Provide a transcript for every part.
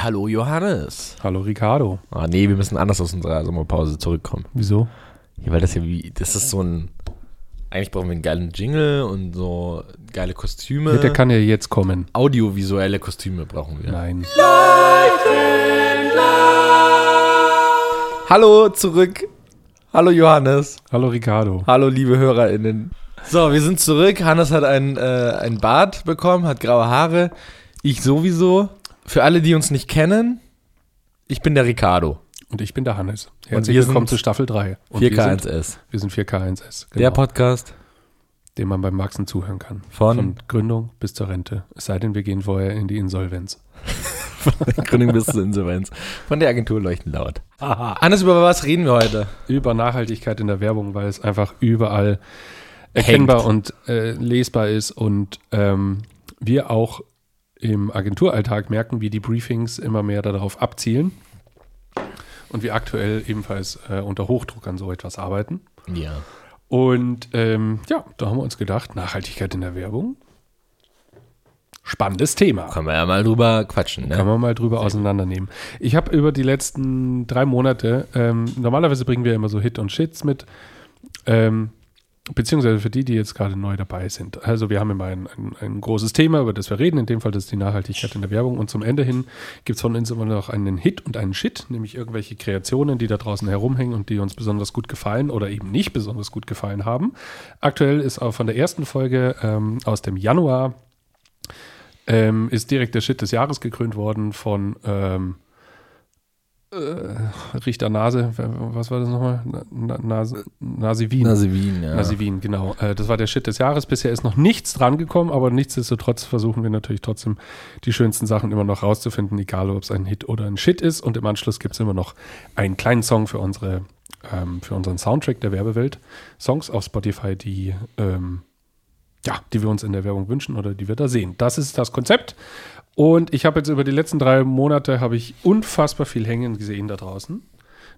Hallo Johannes. Hallo Ricardo. Ah nee, wir müssen anders aus unserer Sommerpause zurückkommen. Wieso? Ja, weil das ja wie, das ist so ein, eigentlich brauchen wir einen geilen Jingle und so geile Kostüme. Ja, der kann ja jetzt kommen. Audiovisuelle Kostüme brauchen wir. Nein. Hallo zurück. Hallo Johannes. Hallo Ricardo. Hallo liebe HörerInnen. So, wir sind zurück. Hannes hat einen, äh, einen Bart bekommen, hat graue Haare. Ich sowieso. Für alle, die uns nicht kennen, ich bin der Ricardo. Und ich bin der Hannes. Herzlich willkommen zu Staffel 3. Und wir sind, 4K1S. wir sind 4K1S. Der Podcast dem man beim Maxen zuhören kann. von, Von Gründung bis zur Rente. Es sei denn, wir gehen vorher in die Insolvenz. Gründung bis zur Insolvenz. Von der Agentur Leuchten laut. Hannes, über was reden wir heute? Über Nachhaltigkeit in der Werbung, weil es einfach überall erkennbar und äh, lesbar ist und ähm, wir auch im Agenturalltag merken, wie die Briefings immer mehr darauf abzielen und wir aktuell ebenfalls äh, unter Hochdruck an so etwas arbeiten. Ja. Und ähm, ja, da haben wir uns gedacht, Nachhaltigkeit in der Werbung. Spannendes Thema. Können wir ja mal drüber quatschen, Kann ne? man mal drüber auseinandernehmen. Ich habe über die letzten drei Monate, ähm, normalerweise bringen wir immer so Hit und Shits mit, ähm, beziehungsweise für die, die jetzt gerade neu dabei sind. Also wir haben immer ein, ein, ein großes Thema, über das wir reden, in dem Fall das ist die Nachhaltigkeit in der Werbung und zum Ende hin gibt es von uns immer noch einen Hit und einen Shit, nämlich irgendwelche Kreationen, die da draußen herumhängen und die uns besonders gut gefallen oder eben nicht besonders gut gefallen haben. Aktuell ist auch von der ersten Folge ähm, aus dem Januar ähm, ist direkt der Shit des Jahres gekrönt worden von ähm, äh, Richter Nase, was war das nochmal? Na, Nase, Nase Wien. Nase Wien, ja. Nase Wien, genau. Äh, das war der Shit des Jahres. Bisher ist noch nichts dran gekommen, aber nichtsdestotrotz versuchen wir natürlich trotzdem die schönsten Sachen immer noch rauszufinden, egal ob es ein Hit oder ein Shit ist. Und im Anschluss gibt es immer noch einen kleinen Song für unsere, ähm, für unseren Soundtrack der Werbewelt. Songs auf Spotify, die ähm, ja, die wir uns in der Werbung wünschen oder die wir da sehen. Das ist das Konzept. Und ich habe jetzt über die letzten drei Monate habe ich unfassbar viel hängen gesehen da draußen.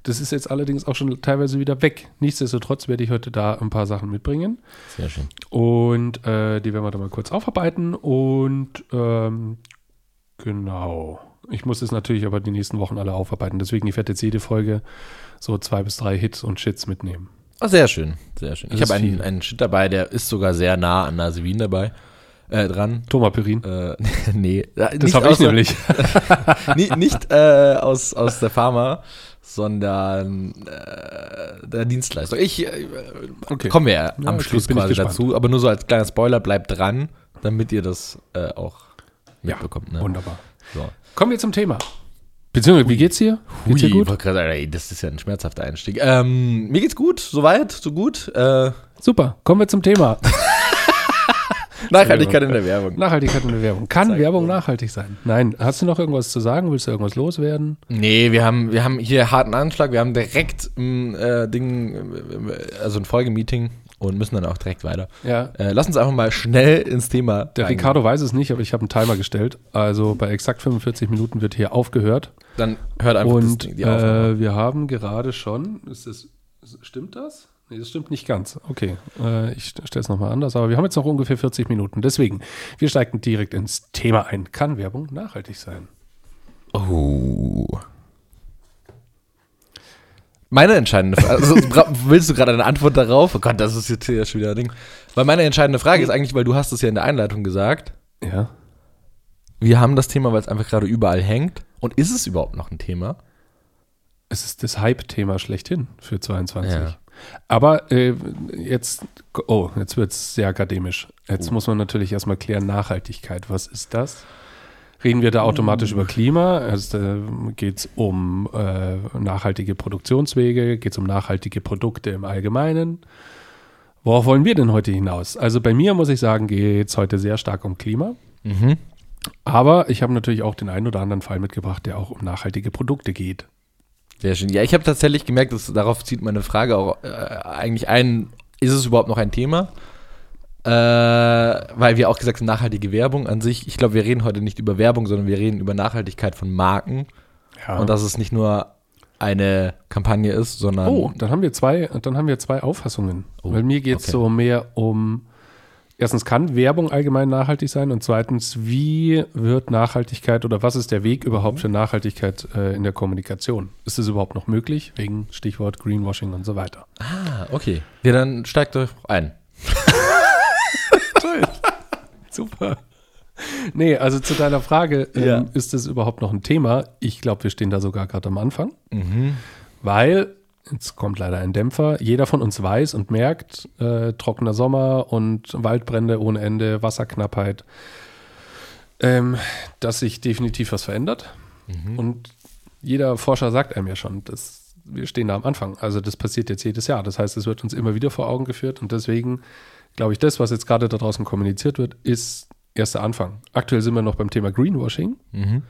Das ist jetzt allerdings auch schon teilweise wieder weg. Nichtsdestotrotz werde ich heute da ein paar Sachen mitbringen. Sehr schön. Und äh, die werden wir dann mal kurz aufarbeiten. Und ähm, genau. Ich muss es natürlich aber die nächsten Wochen alle aufarbeiten. Deswegen, ich werde jetzt jede Folge so zwei bis drei Hits und Shits mitnehmen. Oh, sehr schön, sehr schön. Das Ich habe einen, einen Shit dabei, der ist sogar sehr nah an Nase Wien dabei. Äh, dran. Thomas Perin. Äh, nee, Das habe ich nämlich. nicht, nicht äh, aus, aus der Pharma, sondern äh, der Dienstleistung. Ich äh, Okay. kommen wir ja Ja, am okay, Schluss quasi dazu, aber nur so als kleiner Spoiler, bleibt dran, damit ihr das äh, auch Ja, mitbekommt. Ne? Wunderbar. So. Kommen wir zum Thema. Beziehungsweise, wie geht's dir? Geht's dir gut? ey, das ist ja ein schmerzhafter Einstieg. Ähm, mir geht's gut, soweit, so gut. Äh, Super, kommen wir zum Thema. Nachhaltigkeit in der Werbung. Nachhaltigkeit in der Werbung. Kann Zeig Werbung mal. nachhaltig sein? Nein. Hast du noch irgendwas zu sagen? Willst du irgendwas loswerden? Nee, wir haben, wir haben hier harten Anschlag. Wir haben direkt ein äh, Ding, also ein Folgemeeting und müssen dann auch direkt weiter. Ja. Äh, lass uns einfach mal schnell ins Thema. Der reingehen. Ricardo weiß es nicht, aber ich habe einen Timer gestellt. Also bei exakt 45 Minuten wird hier aufgehört. Dann hört einfach Und das, die Aufnahme. äh, wir haben gerade schon, ist das, stimmt das? Nee, das stimmt nicht ganz. Okay, äh, ich stelle es nochmal anders, aber wir haben jetzt noch ungefähr 40 Minuten. Deswegen, wir steigen direkt ins Thema ein. Kann Werbung nachhaltig sein? Oh. Meine entscheidende Frage, also, willst du gerade eine Antwort darauf? Oh Gott, das ist jetzt hier schon wieder ein Ding. Weil meine entscheidende Frage ist eigentlich, weil du hast es ja in der Einleitung gesagt, Ja. wir haben das Thema, weil es einfach gerade überall hängt. Und ist es überhaupt noch ein Thema? Es ist das Hype-Thema schlechthin für 22. Ja. Aber äh, jetzt, oh, jetzt wird es sehr akademisch. Jetzt Oh. muss man natürlich erstmal klären, Nachhaltigkeit. Was ist das? Reden wir da automatisch über Klima? Also, äh, geht es um äh, nachhaltige Produktionswege? Geht es um nachhaltige Produkte im Allgemeinen? Worauf wollen wir denn heute hinaus? Also bei mir muss ich sagen, geht es heute sehr stark um Klima. Mhm. Aber ich habe natürlich auch den einen oder anderen Fall mitgebracht, der auch um nachhaltige Produkte geht. Sehr schön. Ja, ich habe tatsächlich gemerkt, dass darauf zieht meine Frage auch äh, eigentlich ein, ist es überhaupt noch ein Thema? Äh, weil wir auch gesagt haben, nachhaltige Werbung an sich. Ich glaube, wir reden heute nicht über Werbung, sondern wir reden über Nachhaltigkeit von Marken. Ja. Und dass es nicht nur eine Kampagne ist, sondern Oh, dann haben wir zwei, dann haben wir zwei Auffassungen. Oh, Weil mir geht es okay. so mehr um erstens kann Werbung allgemein nachhaltig sein und zweitens, wie wird Nachhaltigkeit oder was ist der Weg überhaupt für Nachhaltigkeit äh, in der Kommunikation? Ist es überhaupt noch möglich? Wegen Stichwort Greenwashing und so weiter. Ah, okay. Ja, dann steigt doch ein. Toll. Super. Nee, also zu deiner Frage, ähm, Ja. ist es überhaupt noch ein Thema? Ich glaube, wir stehen da sogar gerade am Anfang, Mhm. weil, jetzt kommt leider ein Dämpfer, jeder von uns weiß und merkt, äh, trockener Sommer und Waldbrände ohne Ende, Wasserknappheit, ähm, dass sich definitiv was verändert. Und jeder Forscher sagt einem ja schon, dass wir stehen da am Anfang. Also das passiert jetzt jedes Jahr. Das heißt, es wird uns immer wieder vor Augen geführt und deswegen glaube ich, das, was jetzt gerade da draußen kommuniziert wird, ist erster Anfang. Aktuell sind wir noch beim Thema Greenwashing. Mhm.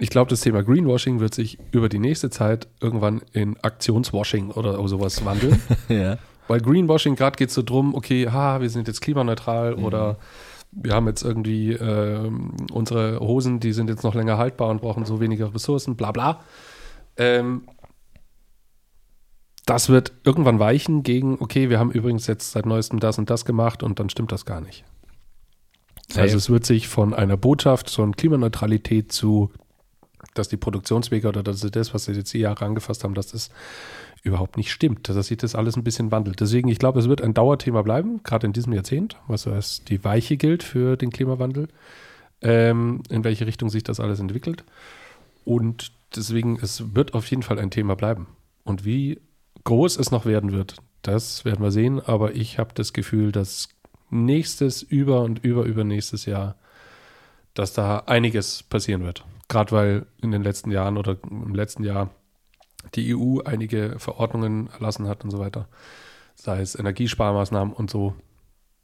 Ich glaube, das Thema Greenwashing wird sich über die nächste Zeit irgendwann in Aktionswashing oder sowas wandeln. Ja. Weil Greenwashing, gerade geht es so drum, okay, ha, wir sind jetzt klimaneutral oder wir haben jetzt irgendwie ähm, unsere Hosen, die sind jetzt noch länger haltbar und brauchen so weniger Ressourcen, bla bla. Ähm, das wird irgendwann weichen gegen, okay, wir haben übrigens jetzt seit neuestem das und das gemacht und dann stimmt das gar nicht. Also es wird sich von einer Botschaft von Klimaneutralität zu, dass die Produktionswege oder dass das, was sie jetzt Jahre angefasst haben, dass das überhaupt nicht stimmt, dass sich das alles ein bisschen wandelt. Deswegen, ich glaube, es wird ein Dauerthema bleiben, gerade in diesem Jahrzehnt, was als die Weiche gilt für den Klimawandel, ähm, in welche Richtung sich das alles entwickelt. Und deswegen, es wird auf jeden Fall ein Thema bleiben. Und wie groß es noch werden wird, das werden wir sehen. Aber ich habe das Gefühl, dass nächstes, über und über, übernächstes Jahr, dass da einiges passieren wird. Gerade weil in den letzten Jahren oder im letzten Jahr die EU einige Verordnungen erlassen hat und so weiter. Sei es Energiesparmaßnahmen und so.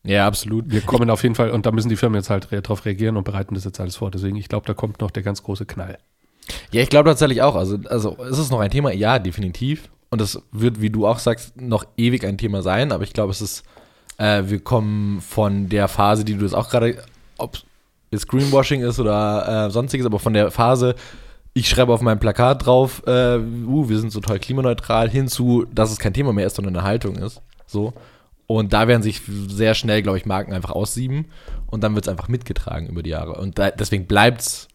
Ja, absolut. Wir kommen auf jeden Fall, und da müssen die Firmen jetzt halt re drauf reagieren und bereiten das jetzt alles vor. Deswegen, ich glaube, da kommt noch der ganz große Knall. Ja, ich glaube tatsächlich auch. Also, also ist es noch ein Thema? Ja, definitiv. Und es wird, wie du auch sagst, noch ewig ein Thema sein. Aber ich glaube, es ist, äh, wir kommen von der Phase, die du jetzt auch gerade, es Greenwashing ist oder äh, sonstiges, aber von der Phase, ich schreibe auf meinem Plakat drauf, äh, uh, wir sind so toll klimaneutral, hinzu, dass es kein Thema mehr ist, sondern eine Haltung ist. So. Und da werden sich sehr schnell, glaube ich, Marken einfach aussieben und dann wird es einfach mitgetragen über die Jahre. Und da, deswegen bleibt es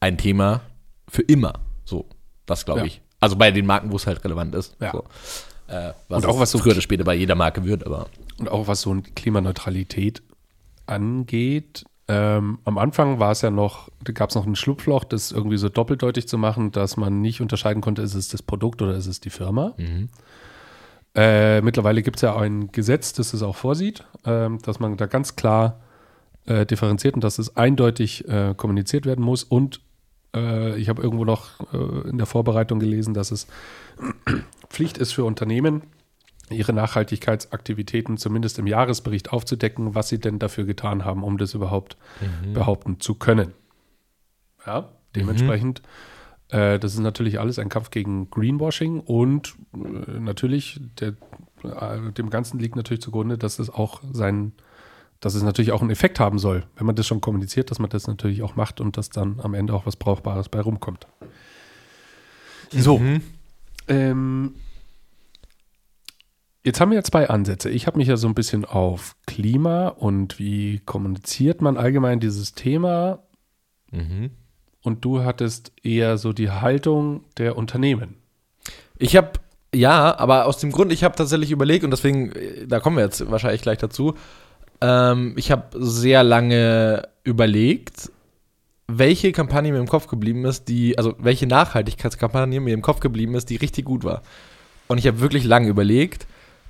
ein Thema für immer. So, das glaube Ja. ich. Also bei den Marken, wo es halt relevant ist. Ja. So. Äh, was Und auch was so- früher oder später bei jeder Marke wird, aber Und auch was so eine Klimaneutralität angeht, ähm, am Anfang war es ja noch, da gab es noch ein Schlupfloch, das irgendwie so doppeldeutig zu machen, dass man nicht unterscheiden konnte, ist es das Produkt oder ist es die Firma. Äh, mittlerweile gibt es ja ein Gesetz, das es auch vorsieht, ähm, dass man da ganz klar äh, differenziert und dass es eindeutig äh, kommuniziert werden muss. Und äh, ich habe irgendwo noch äh, in der Vorbereitung gelesen, dass es Pflicht ist für Unternehmen, ihre Nachhaltigkeitsaktivitäten zumindest im Jahresbericht aufzudecken, was sie denn dafür getan haben, um das überhaupt behaupten zu können. Ja, dementsprechend, äh, das ist natürlich alles ein Kampf gegen Greenwashing und äh, natürlich, der, äh, dem Ganzen liegt natürlich zugrunde, dass es auch sein, dass es natürlich auch einen Effekt haben soll, wenn man das schon kommuniziert, dass man das natürlich auch macht und dass dann am Ende auch was Brauchbares bei rumkommt. So, ähm, Jetzt haben wir ja zwei Ansätze. Ich habe mich ja so ein bisschen auf Klima und wie kommuniziert man allgemein dieses Thema und du hattest eher so die Haltung der Unternehmen. Ich habe, ja, aber aus dem Grund, ich habe tatsächlich überlegt und deswegen, äh, da kommen wir jetzt wahrscheinlich gleich dazu, ähm, ich habe sehr lange überlegt, welche Kampagne mir im Kopf geblieben ist, die, also welche Nachhaltigkeitskampagne mir im Kopf geblieben ist, die richtig gut war. Und ich habe wirklich lange überlegt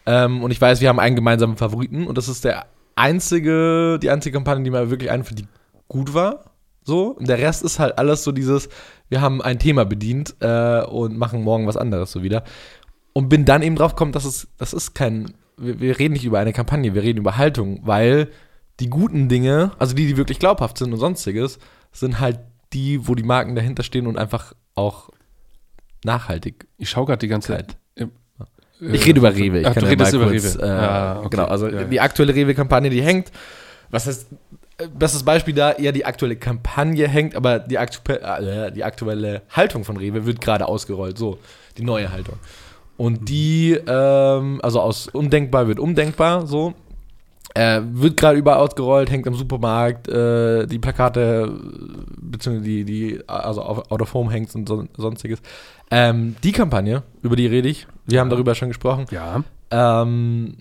ähm, und ich weiß, wir haben einen gemeinsamen Favoriten und das ist der einzige, die einzige Kampagne, die mir wirklich einfällt, die gut war. So, und der Rest ist halt alles so dieses, wir haben ein Thema bedient äh, und machen morgen was anderes so wieder. Und bin dann eben drauf gekommen, dass es, das ist kein, wir, wir reden nicht über eine Kampagne, wir reden über Haltung, weil die guten Dinge, also die, die wirklich glaubhaft sind und sonstiges, sind halt die, wo die Marken dahinter stehen und einfach auch nachhaltig. Ich schaue gerade die ganze Zeit. Ich rede über Rewe. Ich Ach, kann du ja redest über kurz, Rewe. Äh, Ah, okay. Genau, also Ja, ja. die aktuelle Rewe-Kampagne, die hängt. Was heißt, bestes Beispiel da, eher die aktuelle Kampagne hängt, aber die, aktu äh, die aktuelle Haltung von Rewe wird gerade ausgerollt. So, die neue Haltung. Und die, ähm, also aus undenkbar wird umdenkbar, so. Äh, wird gerade überall ausgerollt, hängt im Supermarkt, äh, die Plakate, beziehungsweise die, die, also out of home hängt und so, sonstiges. Ähm, die Kampagne, über die rede ich, wir haben darüber schon gesprochen, Ja. ähm,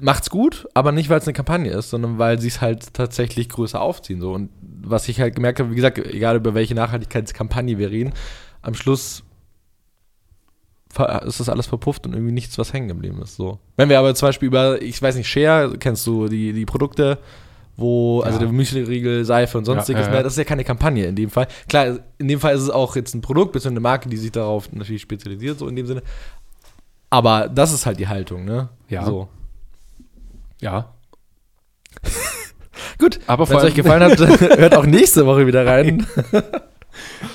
macht's gut, aber nicht, weil es eine Kampagne ist, sondern weil sie es halt tatsächlich größer aufziehen. So. Und was ich halt gemerkt habe, wie gesagt, egal über welche Nachhaltigkeitskampagne wir reden, am Schluss ist das alles verpufft und irgendwie nichts, was hängen geblieben ist. So. Wenn wir aber zum Beispiel über, ich weiß nicht, Share, kennst du die, die Produkte, wo, also Ja. der Müsli-Riegel, Seife und sonstiges, Ja, ja, das ist ja keine Kampagne in dem Fall. Klar, in dem Fall ist es auch jetzt ein Produkt, bzw. eine Marke, die sich darauf natürlich spezialisiert, so in dem Sinne. Aber das ist halt die Haltung, ne? Ja. So. Ja. Gut, Aber wenn es euch gefallen hat, hört auch nächste Woche wieder rein.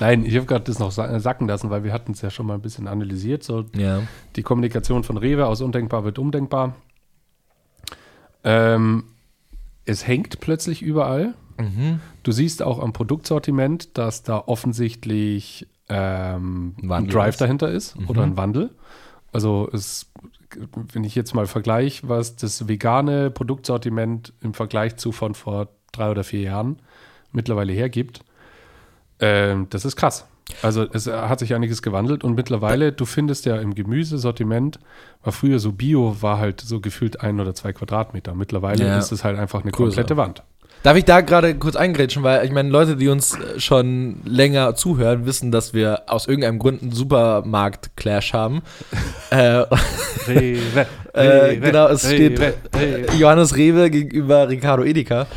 Nein, ich habe gerade das noch sa- sacken lassen, weil wir hatten es ja schon mal ein bisschen analysiert. So Ja. die Kommunikation von Rewe aus undenkbar wird umdenkbar. Ähm, es hängt plötzlich überall. Mhm. Du siehst auch am Produktsortiment, dass da offensichtlich ähm, Ein Drive ist. dahinter ist Mhm. oder ein Wandel. Also es, wenn ich jetzt mal vergleiche, was das vegane Produktsortiment im Vergleich zu von vor drei oder vier Jahren mittlerweile hergibt, ähm, das ist krass. Also es hat sich einiges gewandelt und mittlerweile, du findest ja im Gemüsesortiment, war früher so Bio, war halt so gefühlt ein oder zwei Quadratmeter. Mittlerweile Ja. ist es halt einfach eine Größer. komplette Wand. Darf ich da gerade kurz eingrätschen, weil ich meine, Leute, die uns äh, schon länger zuhören, wissen, dass wir aus irgendeinem Grund einen Supermarkt-Clash haben. äh, Rewe, Äh, genau, es steht Rewe, Rewe. Johannes Rewe gegenüber Ricardo Edeka.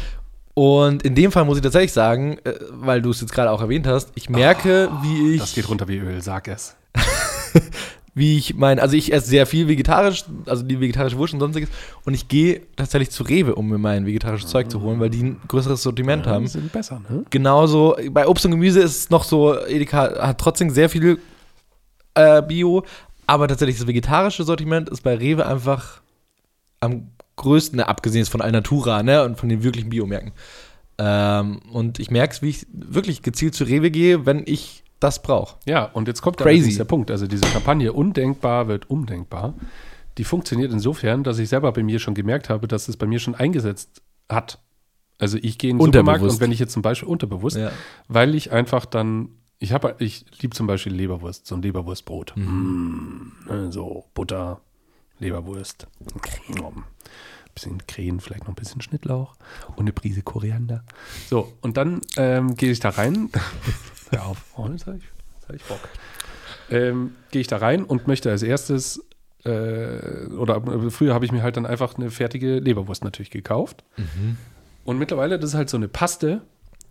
Und in dem Fall muss ich tatsächlich sagen, äh, weil du es jetzt gerade auch erwähnt hast, ich merke, wie ich. Das geht runter wie Öl, sag es. wie ich mein, also ich esse sehr viel vegetarisch, also die vegetarische Wurst und sonstiges. Und ich gehe tatsächlich zu Rewe, um mir mein vegetarisches Zeug zu holen, weil die ein größeres Sortiment haben. Die sind besser, ne? Genauso, bei Obst und Gemüse ist es noch so, Edeka hat trotzdem sehr viel äh, Bio, aber tatsächlich das vegetarische Sortiment ist bei Rewe einfach am größten, abgesehen von Alnatura, ne, und von den wirklichen Biomärkten. Ähm, und ich merke es, wie ich wirklich gezielt zu Rewe gehe, wenn ich das brauche. Ja, und jetzt kommt Crazy. der Punkt. Also diese Kampagne Undenkbar wird umdenkbar. Die funktioniert insofern, dass ich selber bei mir schon gemerkt habe, dass es bei mir schon eingesetzt hat. Also ich gehe in den Supermarkt und wenn ich jetzt zum Beispiel unterbewusst, Ja. weil ich einfach dann, ich habe, ich liebe zum Beispiel Leberwurst, so ein Leberwurstbrot. Mm, ne, so Butter, Leberwurst, Creme, bisschen Creme, vielleicht noch ein bisschen Schnittlauch und eine Prise Koriander. So, und dann ähm, gehe ich da rein. Hör auf, oh, jetzt habe ich, jetzt hab ich Bock. Ähm, gehe ich da rein und möchte als erstes, äh, oder äh, früher habe ich mir halt dann einfach eine fertige Leberwurst natürlich gekauft. Und mittlerweile, das ist halt so eine Paste,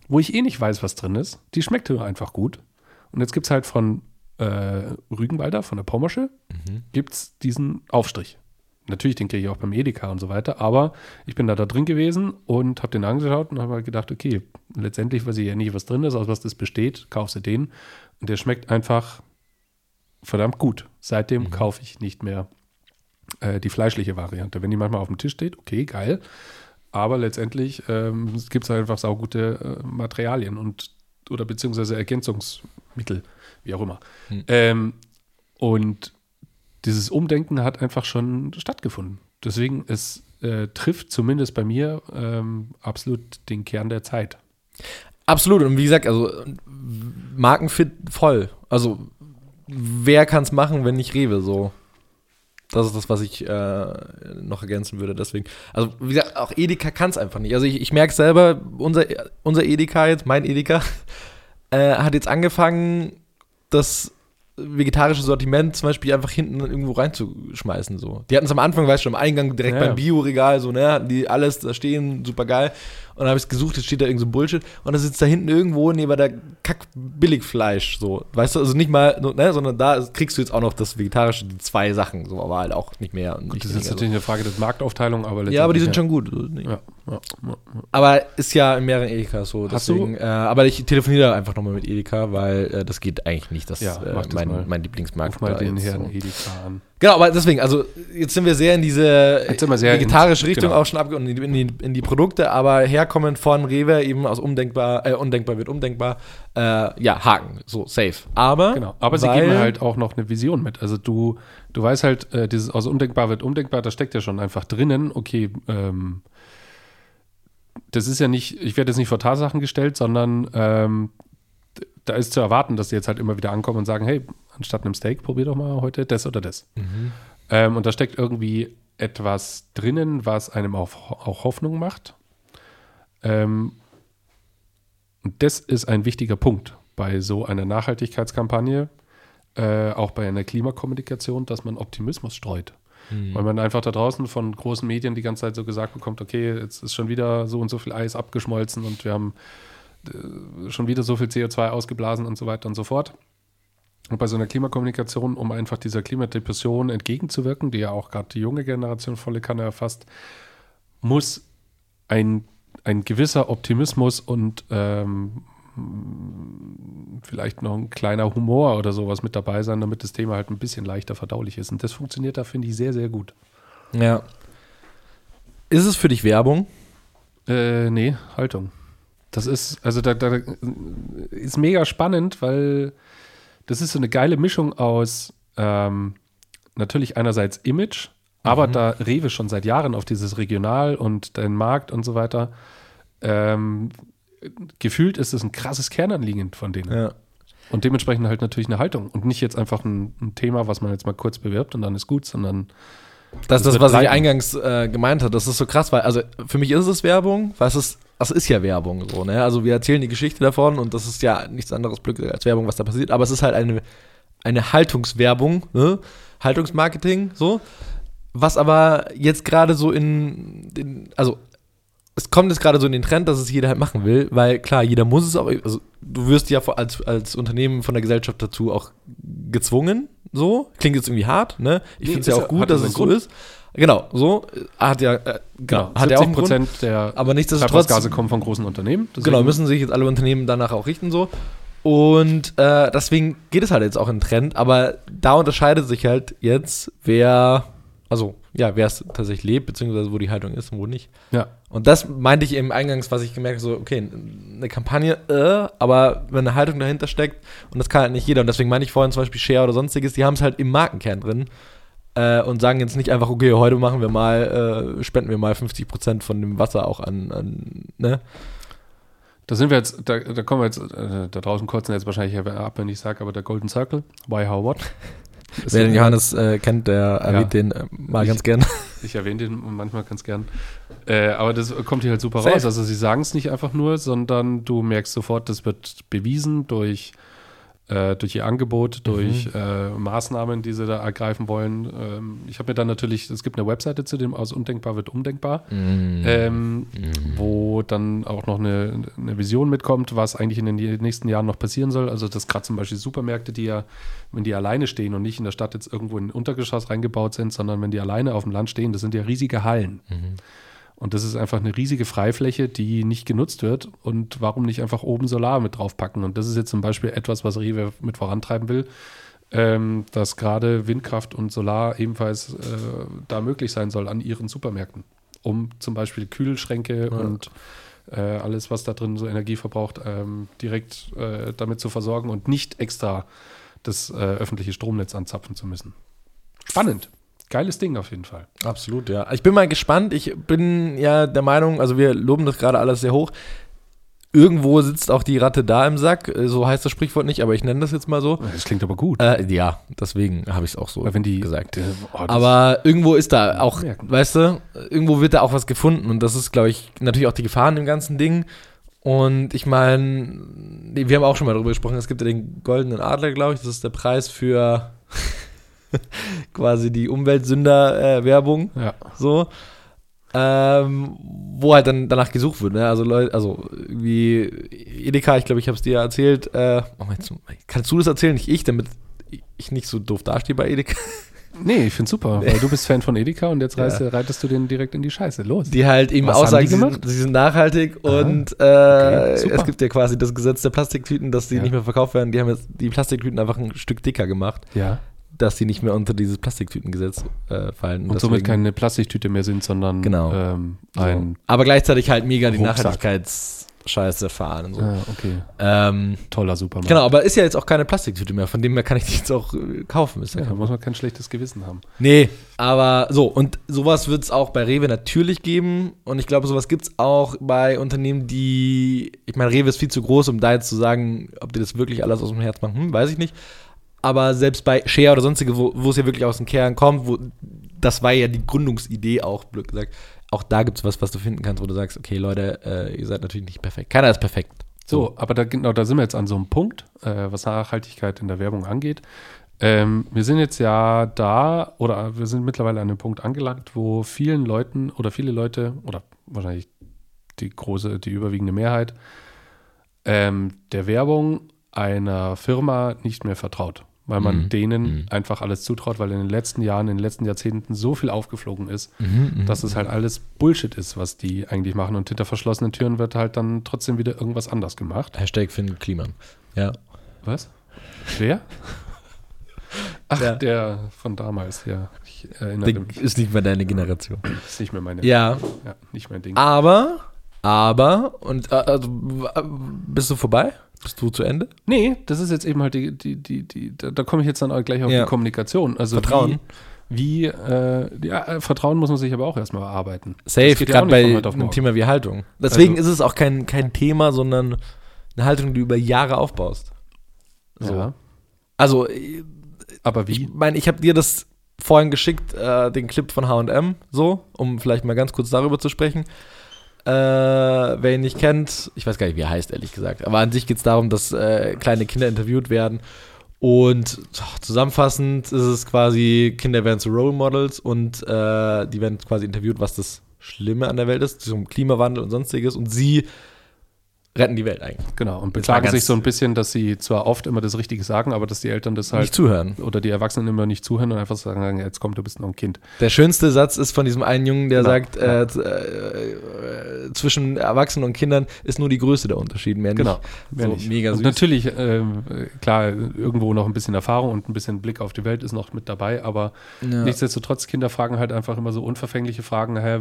wo ich eh nicht weiß, was drin ist. Die schmeckt einfach gut. Und jetzt gibt es halt von äh, Rügenwalder, von der Pommersche, gibt es diesen Aufstrich. Natürlich, den kriege ich auch beim Edeka und so weiter, aber ich bin da, da drin gewesen und habe den angeschaut und habe halt gedacht, okay, letztendlich weiß ich ja nicht, was drin ist, aus was das besteht, kaufst du den. Und der schmeckt einfach verdammt gut. Seitdem kaufe ich nicht mehr äh, die fleischliche Variante. Wenn die manchmal auf dem Tisch steht, okay, geil. Aber letztendlich ähm, gibt es einfach saugute äh, Materialien und oder beziehungsweise Ergänzungsmittel, wie auch immer. Hm. Ähm, und dieses Umdenken hat einfach schon stattgefunden. Deswegen, es äh, trifft zumindest bei mir ähm, absolut den Kern der Zeit. Absolut. Und wie gesagt, also Markenfit voll. Also wer kann es machen, wenn nicht Rewe so? Das ist das, was ich äh, noch ergänzen würde. Deswegen, also wie gesagt, auch Edeka kann es einfach nicht. Also ich, ich merke selber, unser, unser Edeka jetzt, mein Edeka, äh, hat jetzt angefangen, das vegetarische Sortiment zum Beispiel einfach hinten irgendwo reinzuschmeißen. So. Die hatten es am Anfang, weißt du, am Eingang direkt Ja, beim Bioregal, so, ne, hatten die alles da stehen, super geil. Und dann habe ich es gesucht, jetzt steht da irgend so Bullshit. Und das sitzt da hinten irgendwo neben der Kack-Billigfleisch, so. Weißt du, also nicht mal, so, ne, sondern da kriegst du jetzt auch noch das Vegetarische, die zwei Sachen, so, aber halt auch nicht mehr. Und Gut, nicht das ist natürlich eine Frage der Marktaufteilung, aber so. Ja, aber die sind letztendlich, schon gut. Ja, ja, ja, ja. Aber ist ja in mehreren Edekas so. Hast Deswegen, äh, aber ich telefoniere einfach nochmal mit Edeka, weil äh, das geht eigentlich nicht. Das Ja, äh, mein, mein Lieblingsmarkt. Ruf mal den Herrn so. Edeka an. Genau, aber deswegen, also jetzt sind wir sehr in diese sehr vegetarische in- Richtung genau. auch schon abge und in die, in, in die Produkte, aber herkommend von Rewe eben aus undenkbar, äh, undenkbar wird undenkbar, äh, ja, Haken, so, safe. Aber, Genau, aber sie geben halt auch noch eine Vision mit. Also du, du weißt halt, äh, dieses aus undenkbar wird undenkbar, da steckt ja schon einfach drinnen, okay, ähm, das ist ja nicht, ich werde jetzt nicht vor Tatsachen gestellt, sondern ähm, da ist zu erwarten, dass die jetzt halt immer wieder ankommen und sagen, hey, anstatt einem Steak, probier doch mal heute das oder das. Ähm, und da steckt irgendwie etwas drinnen, was einem auch, auch Hoffnung macht. Ähm, und das ist ein wichtiger Punkt bei so einer Nachhaltigkeitskampagne, äh, auch bei einer Klimakommunikation, dass man Optimismus streut. Weil man einfach da draußen von großen Medien die ganze Zeit so gesagt bekommt, okay, jetzt ist schon wieder so und so viel Eis abgeschmolzen und wir haben äh, schon wieder so viel CO2 ausgeblasen und so weiter und so fort. Und bei so einer Klimakommunikation, um einfach dieser Klimadepression entgegenzuwirken, die ja auch gerade die junge Generation volle Kanne erfasst, muss ein, ein gewisser Optimismus und ähm, vielleicht noch ein kleiner Humor oder sowas mit dabei sein, damit das Thema halt ein bisschen leichter verdaulich ist. Und das funktioniert da, finde ich, sehr, sehr gut. Ja. Ist es für dich Werbung? Äh, nee, Haltung. Das ist, also da, da ist mega spannend, weil das ist so eine geile Mischung aus ähm, natürlich einerseits Image, aber da Rewe schon seit Jahren auf dieses Regional und den Markt und so weiter, ähm, gefühlt ist es ein krasses Kernanliegen von denen. Ja. Und dementsprechend halt natürlich eine Haltung und nicht jetzt einfach ein, ein Thema, was man jetzt mal kurz bewirbt und dann ist gut, sondern Das ist das, wird was ich bleiben. eingangs äh, gemeint habe. Das ist so krass, weil, also für mich ist es Werbung, weil es ist, das ist ja Werbung so, ne? Also wir erzählen die Geschichte davon und das ist ja nichts anderes Glück als Werbung, was da passiert, aber es ist halt eine, eine Haltungswerbung, ne? Haltungsmarketing, so. Was aber jetzt gerade so in, in, also es kommt jetzt gerade so in den Trend, dass es jeder halt machen will, weil klar, jeder muss es auch, also du wirst ja als, als Unternehmen von der Gesellschaft dazu auch gezwungen, so. Klingt jetzt irgendwie hart, ne? Ich Nee, finde es ja auch gut, dass es so ist. Genau, so. äh, Hat ja, äh, genau, hat ja auch einen Grund. Prozent der Aber nichtsdestotrotz, Treibhausgase kommen von großen Unternehmen. genau, müssen sich jetzt alle Unternehmen danach auch richten, so. Und äh, deswegen geht es halt jetzt auch in Trend, aber da unterscheidet sich halt jetzt, wer, also ja, wer es tatsächlich lebt, beziehungsweise wo die Haltung ist und wo nicht. Ja. Und das meinte ich eben eingangs, was ich gemerkt habe, so, okay, eine Kampagne, äh, aber wenn eine Haltung dahinter steckt, und das kann halt nicht jeder, und deswegen meine ich vorhin zum Beispiel Share oder sonstiges, die haben es halt im Markenkern drin äh, und sagen jetzt nicht einfach, okay, heute machen wir mal, äh, spenden wir mal 50% von dem Wasser auch an, an ne? Da sind wir jetzt, da, da kommen wir jetzt, äh, da draußen kurzen jetzt wahrscheinlich ab, wenn ich sage, aber der Golden Circle, why, how, what? Wer ja- den Johannes äh, kennt, der erwähnt den äh, mal Ich- ganz gern. Ich erwähne den manchmal ganz gern. Äh, aber das kommt hier halt super Safe. raus. Also sie sagen es nicht einfach nur, sondern du merkst sofort, das wird bewiesen durch, äh, durch ihr Angebot, durch äh, Maßnahmen, die sie da ergreifen wollen. Ähm, ich habe mir dann natürlich, es gibt eine Webseite zu dem aus Undenkbar wird undenkbar, ähm, wo dann auch noch eine, eine Vision mitkommt, was eigentlich in den nächsten Jahren noch passieren soll. Also dass gerade zum Beispiel Supermärkte, die ja, wenn die alleine stehen und nicht in der Stadt jetzt irgendwo in ein Untergeschoss reingebaut sind, sondern wenn die alleine auf dem Land stehen, das sind ja riesige Hallen. Und das ist einfach eine riesige Freifläche, die nicht genutzt wird. Und warum nicht einfach oben Solar mit draufpacken? Und das ist jetzt zum Beispiel etwas, was Rewe mit vorantreiben will, ähm, dass gerade Windkraft und Solar ebenfalls äh, da möglich sein soll an ihren Supermärkten. Um zum Beispiel Kühlschränke und äh, alles, was da drin so Energie verbraucht, ähm, direkt äh, damit zu versorgen und nicht extra das äh, öffentliche Stromnetz anzapfen zu müssen. Spannend. Geiles Ding auf jeden Fall. Absolut, ja. Ich bin mal gespannt. Ich bin ja der Meinung, also wir loben das gerade alles sehr hoch. Irgendwo sitzt auch die Ratte da im Sack. Äh, So heißt das Sprichwort nicht, aber ich nenne das jetzt mal so. Das klingt aber gut. Äh, ja, deswegen habe ich es auch so die gesagt. äh, oh, Aber irgendwo ist da auch, Merken. weißt du, irgendwo wird da auch was gefunden. Und das ist, glaube ich, natürlich auch die Gefahr in dem ganzen Ding. Und ich meine, wir haben auch schon mal darüber gesprochen, es gibt ja den goldenen Adler, glaube ich. Das ist der Preis für quasi die Umweltsünder-Werbung. ja. so. Ähm, wo halt dann danach gesucht wird, ne? Also Leute, also irgendwie Edeka, ich glaube, ich habe es dir ja erzählt. Äh, oh, jetzt, kannst du das erzählen, nicht ich, damit ich nicht so doof dastehe bei Edeka? Nee, ich finde super, weil du bist Fan von Edeka und jetzt Ja. reißt, reitest du den direkt in die Scheiße. Los. Die halt eben Was aussagen, die sie, gemacht? sind, sie sind nachhaltig Aha. und äh, Okay, es gibt ja quasi das Gesetz der Plastiktüten, dass die Ja. nicht mehr verkauft werden. Die haben jetzt die Plastiktüten einfach ein Stück dicker gemacht. ja. Dass sie nicht mehr unter dieses Plastiktütengesetz äh, fallen. Und somit keine Plastiktüte mehr sind, sondern Genau. ähm, so. ein. Aber gleichzeitig halt mega die Rucksack. Nachhaltigkeitsscheiße fahren und so. Ah, okay. Ähm, Toller Supermarkt. genau, aber ist ja jetzt auch keine Plastiktüte mehr, von dem her kann ich die jetzt auch äh, kaufen. Ist ja Ja, muss man kein schlechtes Gewissen haben. Nee, aber so, und sowas wird es auch bei Rewe natürlich geben. Und ich glaube, sowas gibt es auch bei Unternehmen, die. Ich meine, Rewe ist viel zu groß, um da jetzt zu sagen, ob die das wirklich alles aus dem Herz machen, hm, weiß ich nicht. Aber selbst bei Share oder sonstige, wo wo es ja wirklich aus dem Kern kommt, wo, das war ja die Gründungsidee auch, blöd gesagt. Auch da gibt es was, was du finden kannst, wo du sagst, okay, Leute, äh, ihr seid natürlich nicht perfekt. Keiner ist perfekt. So, aber da, genau, da sind wir jetzt an so einem Punkt, äh, was Nachhaltigkeit in der Werbung angeht. Ähm, wir sind jetzt ja da, oder wir sind mittlerweile an einem Punkt angelangt, wo vielen Leuten oder viele Leute, oder wahrscheinlich die große, die überwiegende Mehrheit, ähm, der Werbung einer Firma nicht mehr vertraut. Weil man Mhm. denen Mhm. einfach alles zutraut, weil in den letzten Jahren, in den letzten Jahrzehnten so viel aufgeflogen ist, Mhm, dass es halt alles Bullshit ist, was die eigentlich machen. Und hinter verschlossenen Türen wird halt dann trotzdem wieder irgendwas anders gemacht. Hashtag Finn Kliman. Ja. Was? Wer? Ach, Ja. der von damals, ja. Ich erinnere Der mich. ist nicht mehr deine Generation. Ist nicht mehr meine. Ja, ja nicht mein Ding. Aber, aber, und äh, also, äh, bist du vorbei? Bist du zu Ende? Nee, das ist jetzt eben halt die, die, die, die da, da komme ich jetzt dann auch gleich auf Ja. die Kommunikation. Also Vertrauen. Wie, wie äh, ja, äh, Vertrauen muss man sich aber auch erstmal erarbeiten. Safe, gerade bei einem. Thema wie Haltung. Deswegen Also- ist es auch kein, kein Thema, sondern eine Haltung, die du über Jahre aufbaust. So. Ja. Also, ich Aber wie? meine, ich habe dir das vorhin geschickt, äh, den Clip von H&M, so, um vielleicht mal ganz kurz darüber zu sprechen. Äh, wer ihn nicht kennt, ich weiß gar nicht, wie er heißt, ehrlich gesagt. Aber an sich geht es darum, dass äh, kleine Kinder interviewt werden. Und oh, zusammenfassend ist es quasi, Kinder werden zu Role Models und äh, die werden quasi interviewt, was das Schlimme an der Welt ist, zum Klimawandel und sonstiges. Und sie retten die Welt eigentlich. Genau. Und beklagen sich so ein bisschen, dass sie zwar oft immer das Richtige sagen, aber dass die Eltern das halt Nicht zuhören. oder die Erwachsenen immer nicht zuhören und einfach sagen, jetzt komm, du bist noch ein Kind. Der schönste Satz ist von diesem einen Jungen, der Genau, sagt, äh, äh, zwischen Erwachsenen und Kindern ist nur die Größe der Unterschied, mehr Genau. nicht. So, mega und süß. natürlich, ähm, äh, klar, irgendwo noch ein bisschen Erfahrung und ein bisschen Blick auf die Welt ist noch mit dabei, aber Ja. nichtsdestotrotz, Kinder fragen halt einfach immer so unverfängliche Fragen, hä,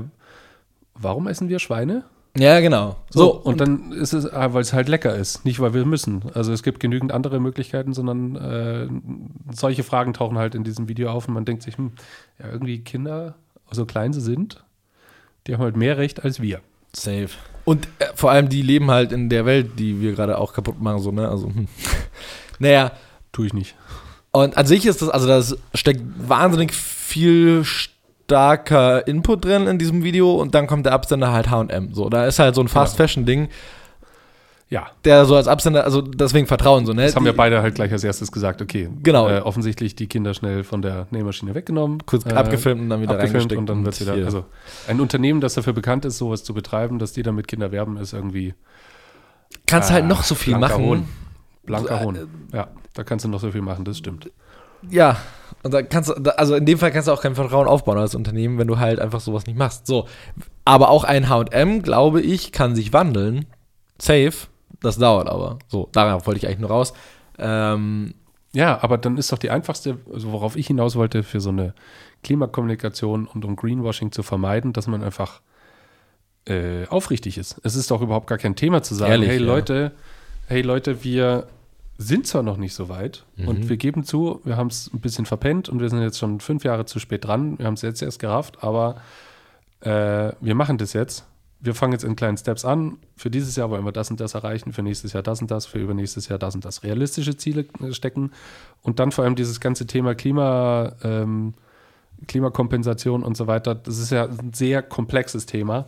warum essen wir Schweine? Ja, genau. So, und dann ist es, ah, weil es halt lecker ist, nicht weil wir müssen. Also es gibt genügend andere Möglichkeiten, sondern äh, solche Fragen tauchen halt in diesem Video auf und man denkt sich, hm, ja, irgendwie Kinder, so klein sie sind, die haben halt mehr Recht als wir. Safe. Und äh, vor allem, die leben halt in der Welt, die wir gerade auch kaputt machen, so, ne? Also, hm. naja, Tue ich nicht. und an sich ist das, also da steckt wahnsinnig viel starker Input drin in diesem Video und dann kommt der Absender halt H&M. So, da ist halt so ein Fast-Fashion-Ding, Ja, der so als Absender, also deswegen Vertrauen so, ne? das haben wir Die- beide halt gleich als erstes gesagt, okay. Genau. Äh, offensichtlich die Kinder schnell von der Nähmaschine weggenommen. kurz äh, abgefilmt und dann wieder reingesteckt. und dann wird wieder. hier. Also ein Unternehmen, das dafür bekannt ist, sowas zu betreiben, dass die dann mit Kinder werben, ist irgendwie kannst äh, halt noch so viel machen. Hohn. blanker So, Hohn. äh, Ja, da kannst du noch so viel machen, das stimmt. Ja, und da kannst du, also in dem Fall kannst du auch kein Vertrauen aufbauen als Unternehmen, wenn du halt einfach sowas nicht machst. So, aber auch ein H&M, glaube ich, kann sich wandeln. Safe. Das dauert aber. So, darauf wollte ich eigentlich nur raus. Ähm, Ja, aber dann ist doch die einfachste, also worauf ich hinaus wollte, für so eine Klimakommunikation und um Greenwashing zu vermeiden, dass man einfach äh, aufrichtig ist. Es ist doch überhaupt gar kein Thema zu sagen, Ehrlich, hey ja. Leute, hey Leute, wir sind zwar noch nicht so weit Mhm. und wir geben zu, wir haben es ein bisschen verpennt und wir sind jetzt schon fünf Jahre zu spät dran. Wir haben es jetzt erst gerafft, aber äh, wir machen das jetzt. Wir fangen jetzt in kleinen Steps an. Für dieses Jahr wollen wir das und das erreichen, für nächstes Jahr das und das, für übernächstes Jahr das und das. Realistische Ziele äh, stecken und dann vor allem dieses ganze Thema Klima, ähm, Klimakompensation und so weiter. Das ist ja ein sehr komplexes Thema.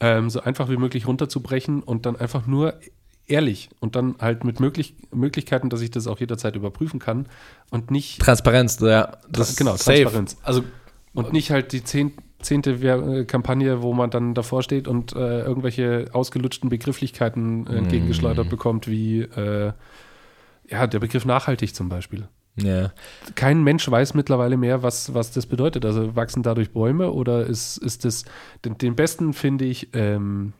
Ähm, so einfach wie möglich runterzubrechen und dann einfach nur ehrlich und dann halt mit möglich Möglichkeiten, dass ich das auch jederzeit überprüfen kann und nicht Transparenz, ja. Das genau, safe. Transparenz. Also, und nicht halt die zehn, zehnte äh, Kampagne, wo man dann davor steht und äh, irgendwelche ausgelutschten Begrifflichkeiten äh, entgegengeschleudert Mm. bekommt, wie äh, ja, der Begriff nachhaltig zum Beispiel. ja. Kein Mensch weiß mittlerweile mehr, was, was das bedeutet. Also wachsen dadurch Bäume oder ist, ist das, den, den besten finde ich ähm,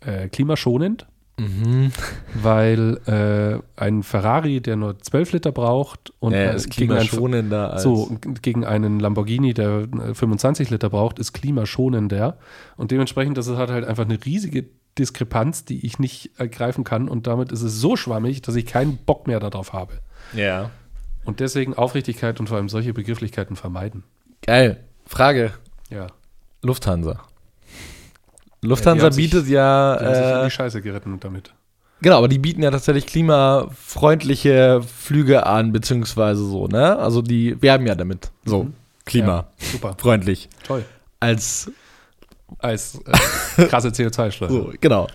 äh, klimaschonend. Mhm. weil äh, ein Ferrari, der nur 12 Liter braucht und ja, äh, ist gegen, einen, klimaschonender als. so, gegen einen Lamborghini, der äh, 25 Liter braucht, ist klimaschonender. Und dementsprechend, das hat halt einfach eine riesige Diskrepanz, die ich nicht ergreifen kann. Und damit ist es so schwammig, dass ich keinen Bock mehr darauf habe. Ja. Und deswegen Aufrichtigkeit und vor allem solche Begrifflichkeiten vermeiden. Geil. Frage: Ja. Lufthansa. Lufthansa Ja, haben sich- bietet ja. Die haben sich in Äh, die Scheiße geritten damit. genau, aber die bieten ja tatsächlich klimafreundliche Flüge an, beziehungsweise so, ne? Also die werben ja damit. So, Mhm. klimafreundlich. Super. Toll. Als. Als äh, krasse CO2-Steuer. So, genau.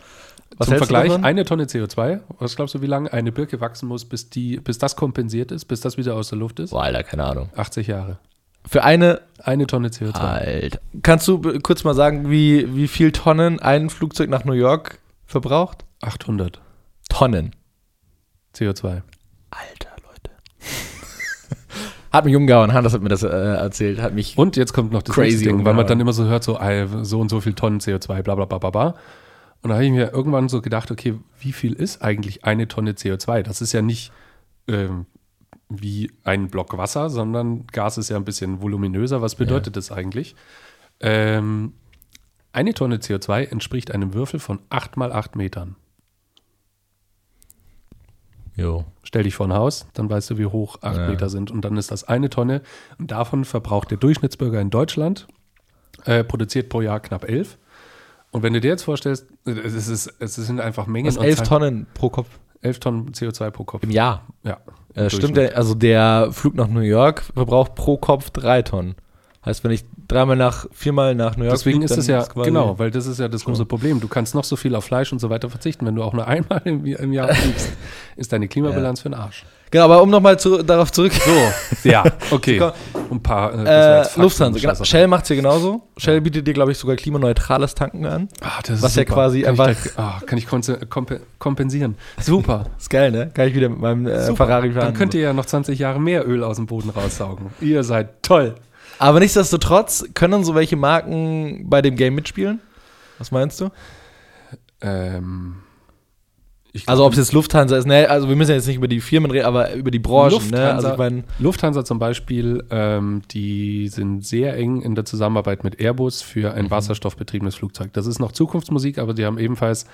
Was Zum Vergleich, eine Tonne CO2, was glaubst du, wie lange eine Birke wachsen muss, bis, die, bis das kompensiert ist, bis das wieder aus der Luft ist? Boah, Alter, keine Ahnung. 80 Jahre. Für eine. Eine Tonne CO2. Alter. Kannst du kurz mal sagen, wie, wie viel Tonnen ein Flugzeug nach New York verbraucht? 800 Tonnen. CO2. Alter, Leute. hat mich umgehauen, Hannes hat mir das äh, erzählt, hat mich. Und jetzt kommt noch das Crazy Ding, weil man dann immer so hört, so so und so viel Tonnen CO2, bla bla bla bla bla. Und da habe ich mir irgendwann so gedacht, okay, wie viel ist eigentlich eine Tonne CO2? Das ist ja nicht ähm, wie ein Block Wasser, sondern Gas ist ja ein bisschen voluminöser. Was bedeutet das eigentlich? Ähm, eine Tonne CO2 entspricht einem Würfel von 8 mal 8 Metern. Jo. Stell dich vor ein Haus, dann weißt du, wie hoch 8 Ja. Meter sind. Und dann ist das eine Tonne. Und davon verbraucht der Durchschnittsbürger in Deutschland, äh, produziert pro Jahr knapp 11. Und wenn du dir jetzt vorstellst, es, ist, es sind einfach Mengen. Das und 11 Zahlen- Tonnen pro Kopf 11 Tonnen CO2 pro Kopf. im Jahr. Ja. Äh, im stimmt, der, also der Flug nach New York verbraucht pro Kopf drei Tonnen. Heißt, wenn ich dreimal nach, viermal nach New York Deswegen flieg, ist es ja, quasi- genau, weil das ist ja das große Problem. Du kannst noch so viel auf Fleisch und so weiter verzichten. Wenn du auch nur einmal im, im Jahr fliegst, ist deine Klimabilanz für den Arsch. Genau, aber um nochmal zu, darauf zurück. So, ja, okay. Ein paar. Äh, Äh, Lufthansa, genau. Shell macht es hier genauso. Shell bietet dir, glaube ich, sogar klimaneutrales Tanken an. Ah, das ist Was ja super. quasi kann einfach- Ich gleich, ah, kann ich kompensieren. Super. Ist geil, ne? Kann ich wieder mit meinem äh. Ferrari fahren. Dann könnt ihr ja noch 20 Jahre mehr Öl aus dem Boden raussaugen. ihr seid toll. Aber nichtsdestotrotz können so welche Marken bei dem Game mitspielen? Was meinst du? Ähm, ich Also ob es jetzt Lufthansa ist, ne, also wir müssen jetzt nicht über die Firmen reden, aber über die Branchen, ne? Also Lufthansa- ich meine, Lufthansa zum Beispiel, ähm, die sind sehr eng in der Zusammenarbeit mit Airbus für Mhm. ein wasserstoffbetriebenes Flugzeug. Das ist noch Zukunftsmusik, aber die haben ebenfalls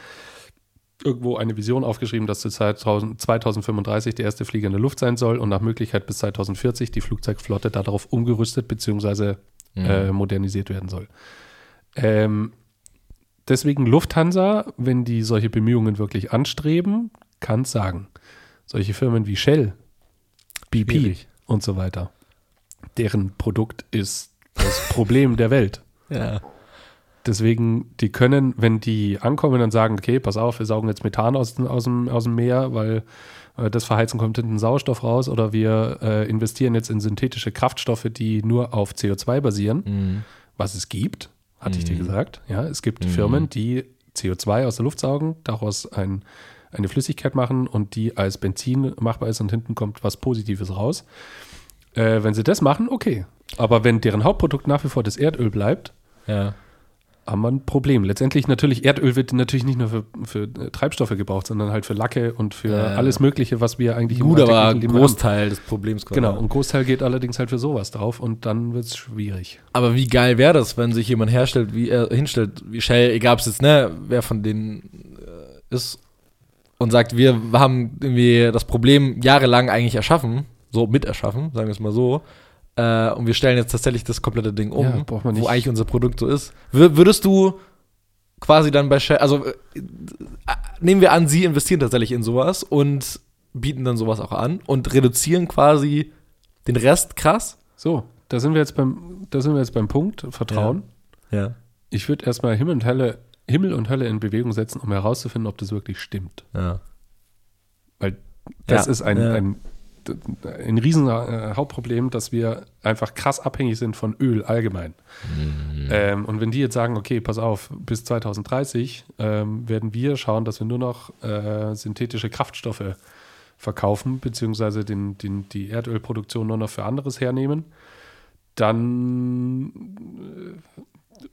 irgendwo eine Vision aufgeschrieben, dass zu 2000, 2035 der erste Flieger in der Luft sein soll und nach Möglichkeit bis 2040 die Flugzeugflotte darauf umgerüstet bzw. Mhm. äh, modernisiert werden soll. Ähm, deswegen Lufthansa, wenn die solche Bemühungen wirklich anstreben, kann es sagen. Solche Firmen wie Shell, BP Schwierig. und so weiter, deren Produkt ist das Problem der Welt. ja. Deswegen, die können, wenn die ankommen und sagen, okay, pass auf, wir saugen jetzt Methan aus, dem- aus, dem, aus dem Meer, weil äh, das Verheizen kommt hinten Sauerstoff raus, oder wir äh, investieren jetzt in synthetische Kraftstoffe, die nur auf CO2 basieren, Mhm. was es gibt, hatte ich dir Mhm. gesagt. Ja, es gibt Mhm. Firmen, die CO2 aus der Luft saugen, daraus ein, eine Flüssigkeit machen und die als Benzin machbar ist und hinten kommt was Positives raus. Äh, wenn sie das machen, okay. Aber wenn deren Hauptprodukt nach wie vor das Erdöl bleibt, ja. Haben wir ein Problem. Letztendlich natürlich, Erdöl wird natürlich nicht nur für, für äh, Treibstoffe gebraucht, sondern halt für Lacke und für Ja. alles Mögliche, was wir eigentlich Gut, aber alltäglichen ein. Großteil des Problems quasi. Genau, und ein Großteil geht allerdings halt für sowas drauf und dann wird es schwierig. Aber wie geil wäre das, wenn sich jemand herstellt, wie er hinstellt, wie Shell, egal ob es jetzt, ne, wer von denen äh, ist, und sagt, wir haben irgendwie das Problem jahrelang eigentlich erschaffen, so mit erschaffen, sagen wir es mal so, äh, und wir stellen jetzt tatsächlich das komplette Ding um, Ja, braucht man nicht. wo eigentlich unser Produkt so ist. Wür würdest du quasi dann bei Shell, also äh, nehmen wir an, sie investieren tatsächlich in sowas und bieten dann sowas auch an und reduzieren quasi den Rest krass? So, da sind wir jetzt beim, da sind wir jetzt beim Punkt Vertrauen. Ja. Ich würde erstmal Himmel und Hölle, Himmel und Hölle in Bewegung setzen, um herauszufinden, ob das wirklich stimmt. Ja. Weil das Ja, ist ein, ja. ein, ein riesen äh, Hauptproblem, dass wir einfach krass abhängig sind von Öl allgemein. Mhm. Ähm, und wenn die jetzt sagen, okay, pass auf, bis 2030 ähm, werden wir schauen, dass wir nur noch äh, synthetische Kraftstoffe verkaufen, beziehungsweise den, den, die Erdölproduktion nur noch für anderes hernehmen, dann, äh,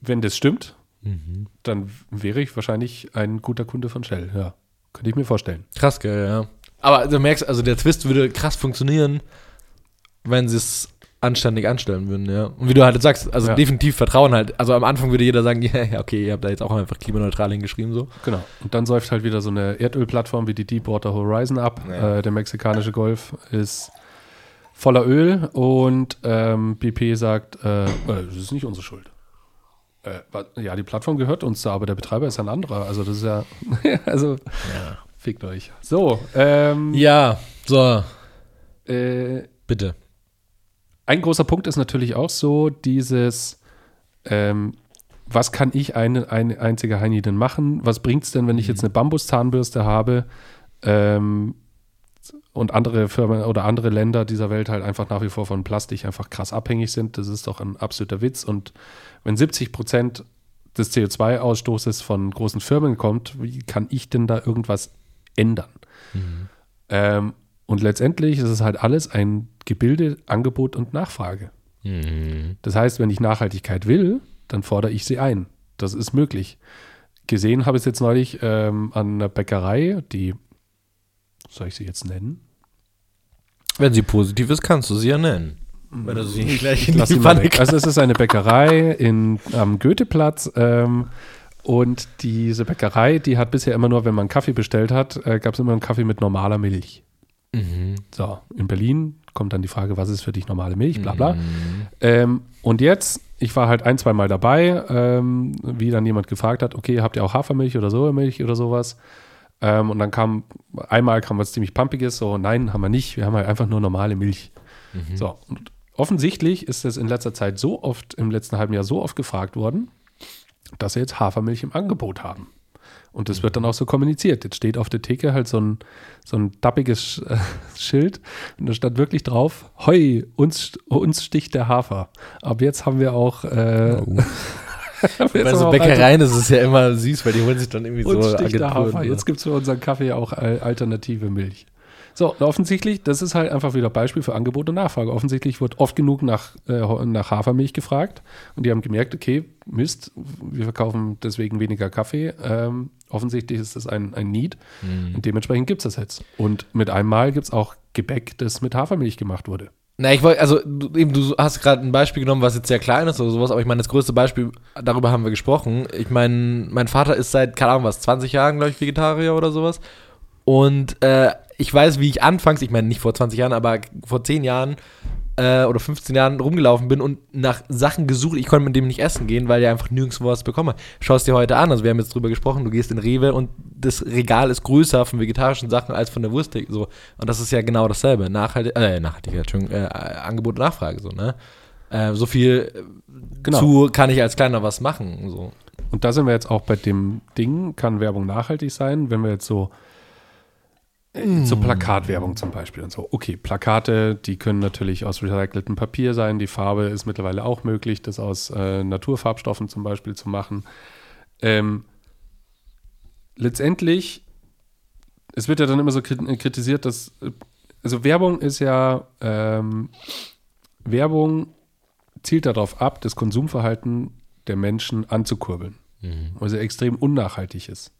wenn das stimmt, Mhm. dann wäre ich wahrscheinlich ein guter Kunde von Shell, ja. Könnte ich mir vorstellen. Krass, geil, ja. Aber du merkst, also der Twist würde krass funktionieren, wenn sie es anständig anstellen würden, ja. Und wie du halt sagst, also Ja. definitiv Vertrauen halt. Also am Anfang würde jeder sagen, ja, ja, okay, ihr habt da jetzt auch einfach klimaneutral hingeschrieben, so. Genau. Und dann säuft halt wieder so eine Erdölplattform wie die Deepwater Horizon ab. Ja. Äh, der mexikanische Golf ist voller Öl und ähm, BP sagt, äh, äh, das ist nicht unsere Schuld. Äh, ja, die Plattform gehört uns da, aber der Betreiber ist ein anderer. Also das ist ja, also Ja. Fickt euch. So, ähm, Ja, so, äh, bitte. ein großer Punkt ist natürlich auch so dieses, ähm, was kann ich ein, ein einziger Heini denn machen? Was bringt es denn, wenn ich jetzt eine Bambuszahnbürste habe ähm, und andere Firmen oder andere Länder dieser Welt halt einfach nach wie vor von Plastik einfach krass abhängig sind? Das ist doch ein absoluter Witz. Und wenn 70 Prozent des CO2-Ausstoßes von großen Firmen kommt, wie kann ich denn da irgendwas ändern? Ähm, und letztendlich ist es halt alles ein Gebilde, Angebot und Nachfrage. Mhm. Das heißt, wenn ich Nachhaltigkeit will, dann fordere ich sie ein. Das ist möglich. Gesehen habe ich es jetzt neulich ähm, an einer Bäckerei, die, soll ich sie jetzt nennen? Wenn sie positiv ist, kannst du sie ja nennen. Wenn du sie nicht gleich in die Pfanne. Also es ist eine Bäckerei in, am Goetheplatz ähm, und diese Bäckerei, die hat bisher immer nur, wenn man Kaffee bestellt hat, äh, gab es immer einen Kaffee mit normaler Milch. Mhm. So, in Berlin kommt dann die Frage, was ist für dich normale Milch, bla bla. Mhm. Ähm, und jetzt, ich war halt ein, zwei Mal dabei, ähm, wie dann jemand gefragt hat, okay, habt ihr auch Hafermilch oder Sojamilch oder sowas? Ähm, und dann kam, einmal kam was ziemlich Pumpiges, so, nein, haben wir nicht, wir haben halt einfach nur normale Milch. Mhm. So, und offensichtlich ist es in letzter Zeit so oft, im letzten halben Jahr so oft gefragt worden, dass sie jetzt Hafermilch im Angebot haben. Und das wird dann auch so kommuniziert. Jetzt steht auf der Theke halt so ein, so ein dappiges Sch- äh, Schild und da stand wirklich drauf, hoi, uns, uns sticht der Hafer. Ab jetzt haben wir auch, äh, Oh. Bei so Bäckereien ist es ja immer süß, weil die holen sich dann irgendwie uns so sticht der Agenturen, Hafer. ne? Jetzt gibt es für unseren Kaffee auch al- alternative Milch. So, offensichtlich, das ist halt einfach wieder Beispiel für Angebot und Nachfrage. Offensichtlich wird oft genug nach, äh, nach Hafermilch gefragt und die haben gemerkt, okay, Mist, wir verkaufen deswegen weniger Kaffee. Ähm, offensichtlich ist das ein, ein Need Mhm. und dementsprechend gibt es das jetzt. Und mit einmal gibt es auch Gebäck, das mit Hafermilch gemacht wurde. Na, ich wollte, also du, eben, du hast gerade ein Beispiel genommen, was jetzt sehr klein ist oder sowas, aber ich meine, das größte Beispiel, darüber haben wir gesprochen. Ich meine, mein Vater ist seit, keine Ahnung was, 20 Jahren, glaube ich, Vegetarier oder sowas. Und äh, ich weiß, wie ich anfangs, ich meine nicht vor 20 Jahren, aber vor 10 Jahren äh, oder 15 Jahren rumgelaufen bin und nach Sachen gesucht. Ich konnte mit dem nicht essen gehen, weil er einfach nirgendwo was bekomme. Schau es dir heute an, also wir haben jetzt drüber gesprochen, du gehst in Rewe und das Regal ist größer von vegetarischen Sachen als von der Wurst. So. Und das ist ja genau dasselbe. Nachhaltig, äh, Nachhaltigkeit, Entschuldigung, äh, Angebot und Nachfrage, so, ne? Äh, so viel äh, Genau. zu kann ich als Kleiner was machen. So. Und da sind wir jetzt auch bei dem Ding, kann Werbung nachhaltig sein, wenn wir jetzt so so Plakatwerbung zum Beispiel und so. Okay, Plakate, die können natürlich aus recyceltem Papier sein. Die Farbe ist mittlerweile auch möglich, das aus äh, Naturfarbstoffen zum Beispiel zu machen. Ähm, letztendlich, es wird ja dann immer so krit- kritisiert, dass, äh, also Werbung ist ja, ähm, Werbung zielt darauf ab, das Konsumverhalten der Menschen anzukurbeln, weil sie extrem unnachhaltig ist.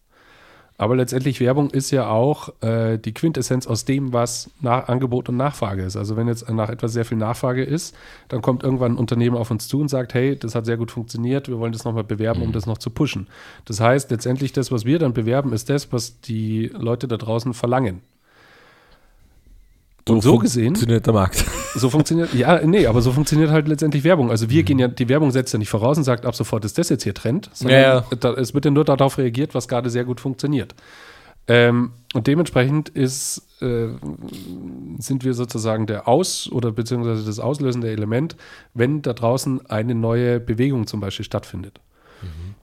Aber letztendlich Werbung ist ja auch äh, die Quintessenz aus dem, was nach Angebot und Nachfrage ist. Also wenn jetzt nach etwas sehr viel Nachfrage ist, dann kommt irgendwann ein Unternehmen auf uns zu und sagt, hey, das hat sehr gut funktioniert, wir wollen das nochmal bewerben, um das noch zu pushen. Das heißt, letztendlich das, was wir dann bewerben, ist das, was die Leute da draußen verlangen. Und so gesehen, funktioniert der Markt. So funktioniert, ja, nee, aber so funktioniert halt letztendlich Werbung. Also Mhm. wir gehen ja, die Werbung setzt ja nicht voraus und sagt, ab sofort ist das jetzt hier Trend, sondern Ja, ja. Es wird ja nur darauf reagiert, was gerade sehr gut funktioniert. Ähm, und dementsprechend ist, äh, sind wir sozusagen der Aus- oder beziehungsweise das auslösende Element, wenn da draußen eine neue Bewegung zum Beispiel stattfindet. Mhm.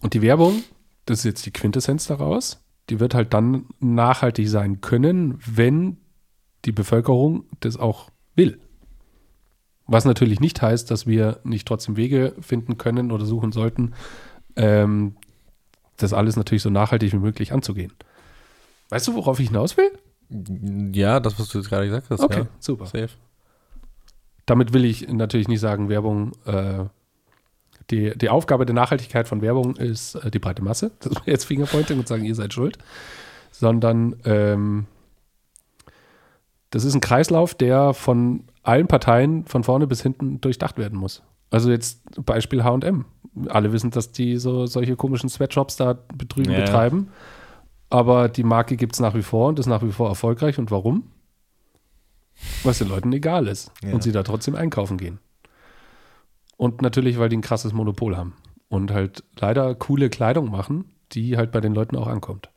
Und die Werbung, das ist jetzt die Quintessenz daraus, die wird halt dann nachhaltig sein können, wenn die Bevölkerung das auch will. Was natürlich nicht heißt, dass wir nicht trotzdem Wege finden können oder suchen sollten, ähm, das alles natürlich so nachhaltig wie möglich anzugehen. Weißt du, worauf ich hinaus will? Ja, das, was du jetzt gerade gesagt hast. Okay, Ja. super. Safe. Damit will ich natürlich nicht sagen, Werbung, äh, die, die Aufgabe der Nachhaltigkeit von Werbung ist äh, die breite Masse. Das wäre jetzt Fingerpointing und sagen, ihr seid schuld. sondern ähm, das ist ein Kreislauf, der von allen Parteien von vorne bis hinten durchdacht werden muss. Also jetzt Beispiel H&M. Alle wissen, dass die so solche komischen Sweatshops da drüben Ja. betreiben. Aber die Marke gibt es nach wie vor und ist nach wie vor erfolgreich. Und warum? Weil es den Leuten egal ist Ja. und sie da trotzdem einkaufen gehen. Und natürlich, weil die ein krasses Monopol haben und halt leider coole Kleidung machen, die halt bei den Leuten auch ankommt.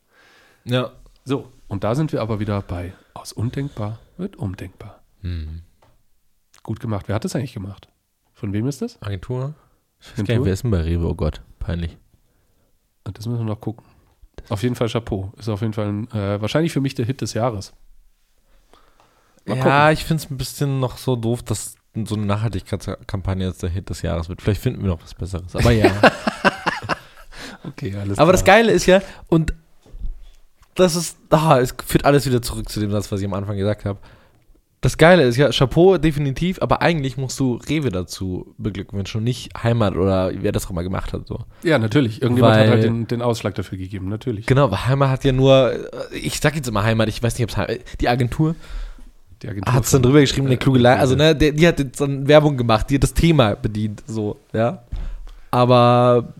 Ja. So, und da sind wir aber wieder bei aus undenkbar wird undenkbar. Hm. Gut gemacht. Wer hat das eigentlich gemacht? Von wem ist das? Agentur? Ich weiß wer ist denn bei Rewe? Oh Gott, peinlich. Ah, Das müssen wir noch gucken. Auf jeden Fall Chapeau. Ist auf jeden Fall ein, äh, wahrscheinlich für mich der Hit des Jahres. Mal ja, ich finde es ein bisschen noch so doof, dass so eine Nachhaltigkeitskampagne jetzt der Hit des Jahres wird. Vielleicht finden wir noch was Besseres. Aber ja. Okay, alles Aber das Geile ist ja, und das ist, ah, es führt alles wieder zurück zu dem Satz, was ich am Anfang gesagt habe. Das Geile ist ja, Chapeau definitiv, aber eigentlich musst du Rewe dazu beglückwünschen und nicht Heimat oder wer das auch mal gemacht hat. So. Ja, natürlich. Irgendjemand Weil- hat halt den, den Ausschlag dafür gegeben, natürlich. Genau, weil Heimat hat ja nur, ich sag jetzt immer Heimat, ich weiß nicht, ob es Heimat, die Agentur Die Agentur hat es dann drüber geschrieben, eine äh, kluge Line, also ne, die, die hat jetzt dann Werbung gemacht, die hat das Thema bedient, so, ja. Aber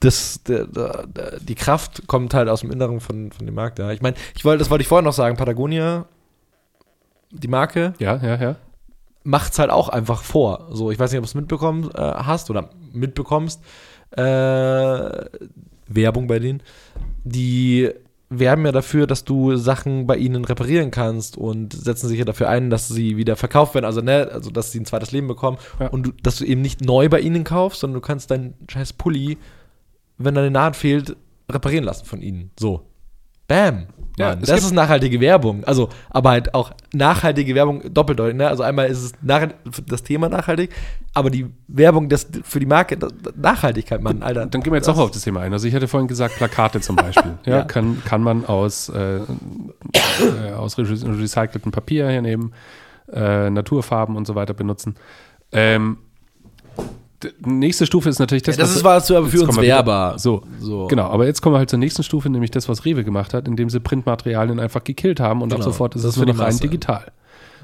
das, der, der, der, die Kraft kommt halt aus dem Inneren von, von dem Markt, ja. Ich meine, ich wollte, das wollte ich vorher noch sagen, Patagonia, die Marke, Ja, ja, ja. macht's halt auch einfach vor. So, ich weiß nicht, ob du es mitbekommen äh, hast oder mitbekommst. Äh, Werbung bei denen. Die werben ja dafür, dass du Sachen bei ihnen reparieren kannst und setzen sich ja dafür ein, dass sie wieder verkauft werden, also ne, also dass sie ein zweites Leben bekommen Ja. und du, dass du eben nicht neu bei ihnen kaufst, sondern du kannst deinen scheiß Pulli, wenn deine Naht fehlt, reparieren lassen von ihnen. So. Bam. Ja, Mann, das ist nachhaltige Werbung. Also, aber halt auch nachhaltige Werbung doppeldeutig. Ne? Also einmal ist es nach, das Thema nachhaltig, aber die Werbung das, für die Marke, Nachhaltigkeit, Mann, Alter. Dann gehen wir jetzt auch auf das Thema ein. Also ich hatte vorhin gesagt, Plakate zum Beispiel. ja, Ja. Kann, kann man aus, äh, äh, aus re recyceltem Papier hernehmen, äh, Naturfarben und so weiter benutzen. Ähm, nächste Stufe ist natürlich das, Ja, das was- ist was für, für uns wehrbar. So, so. Genau, aber jetzt kommen wir halt zur nächsten Stufe, nämlich das, was Rewe gemacht hat, indem sie Printmaterialien einfach gekillt haben und ab Genau, sofort ist das es nur noch rein digital.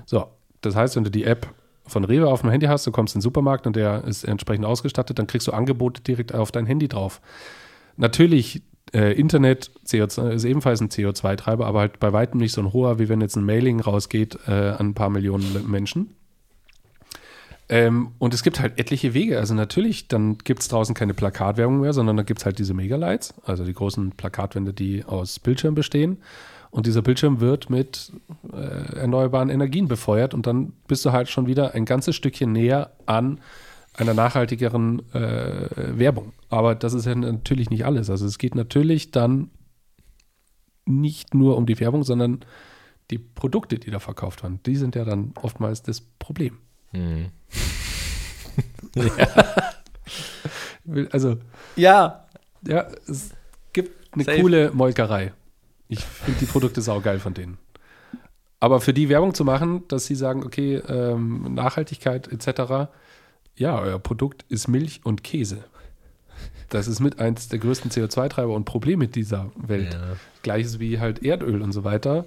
So, das heißt, wenn du die App von Rewe auf dem Handy hast, du kommst in den Supermarkt und der ist entsprechend ausgestattet, dann kriegst du Angebote direkt auf dein Handy drauf. Natürlich, äh, Internet CO2, ist ebenfalls ein CO2-Treiber, aber halt bei weitem nicht so ein hoher, wie wenn jetzt ein Mailing rausgeht äh, an ein paar Millionen Menschen. Ähm, und es gibt halt etliche Wege. Also natürlich, dann gibt es draußen keine Plakatwerbung mehr, sondern dann gibt es halt diese Megalights, also die großen Plakatwände, die aus Bildschirm bestehen. Und dieser Bildschirm wird mit äh, erneuerbaren Energien befeuert und dann bist du halt schon wieder ein ganzes Stückchen näher an einer nachhaltigeren äh, Werbung. Aber das ist ja natürlich nicht alles. Also es geht natürlich dann nicht nur um die Werbung, sondern die Produkte, die da verkauft werden. Die sind ja dann oftmals das Problem. Hm. Will- Also, Ja. ja, es gibt eine Safe. coole Molkerei. Ich finde die Produkte saugeil von denen. Aber für die Werbung zu machen, dass sie sagen, okay, ähm, Nachhaltigkeit etc., ja, euer Produkt ist Milch und Käse. Das ist mit eins der größten CO2-Treiber und Probleme dieser Welt. Ja. Gleiches wie halt Erdöl und so weiter.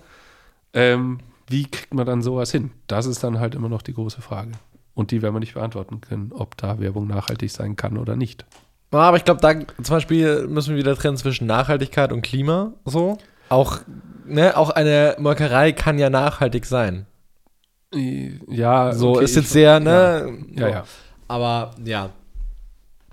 Ähm, wie kriegt man dann sowas hin? Das ist dann halt immer noch die große Frage. Und die werden wir nicht beantworten können, ob da Werbung nachhaltig sein kann oder nicht. Ja, Aber ich glaube, da zum Beispiel müssen wir wieder trennen zwischen Nachhaltigkeit und Klima. So. Auch, ne, auch eine Molkerei kann ja nachhaltig sein. Ja, So okay, ist jetzt sehr, ne? Ja, ja. Aber ja.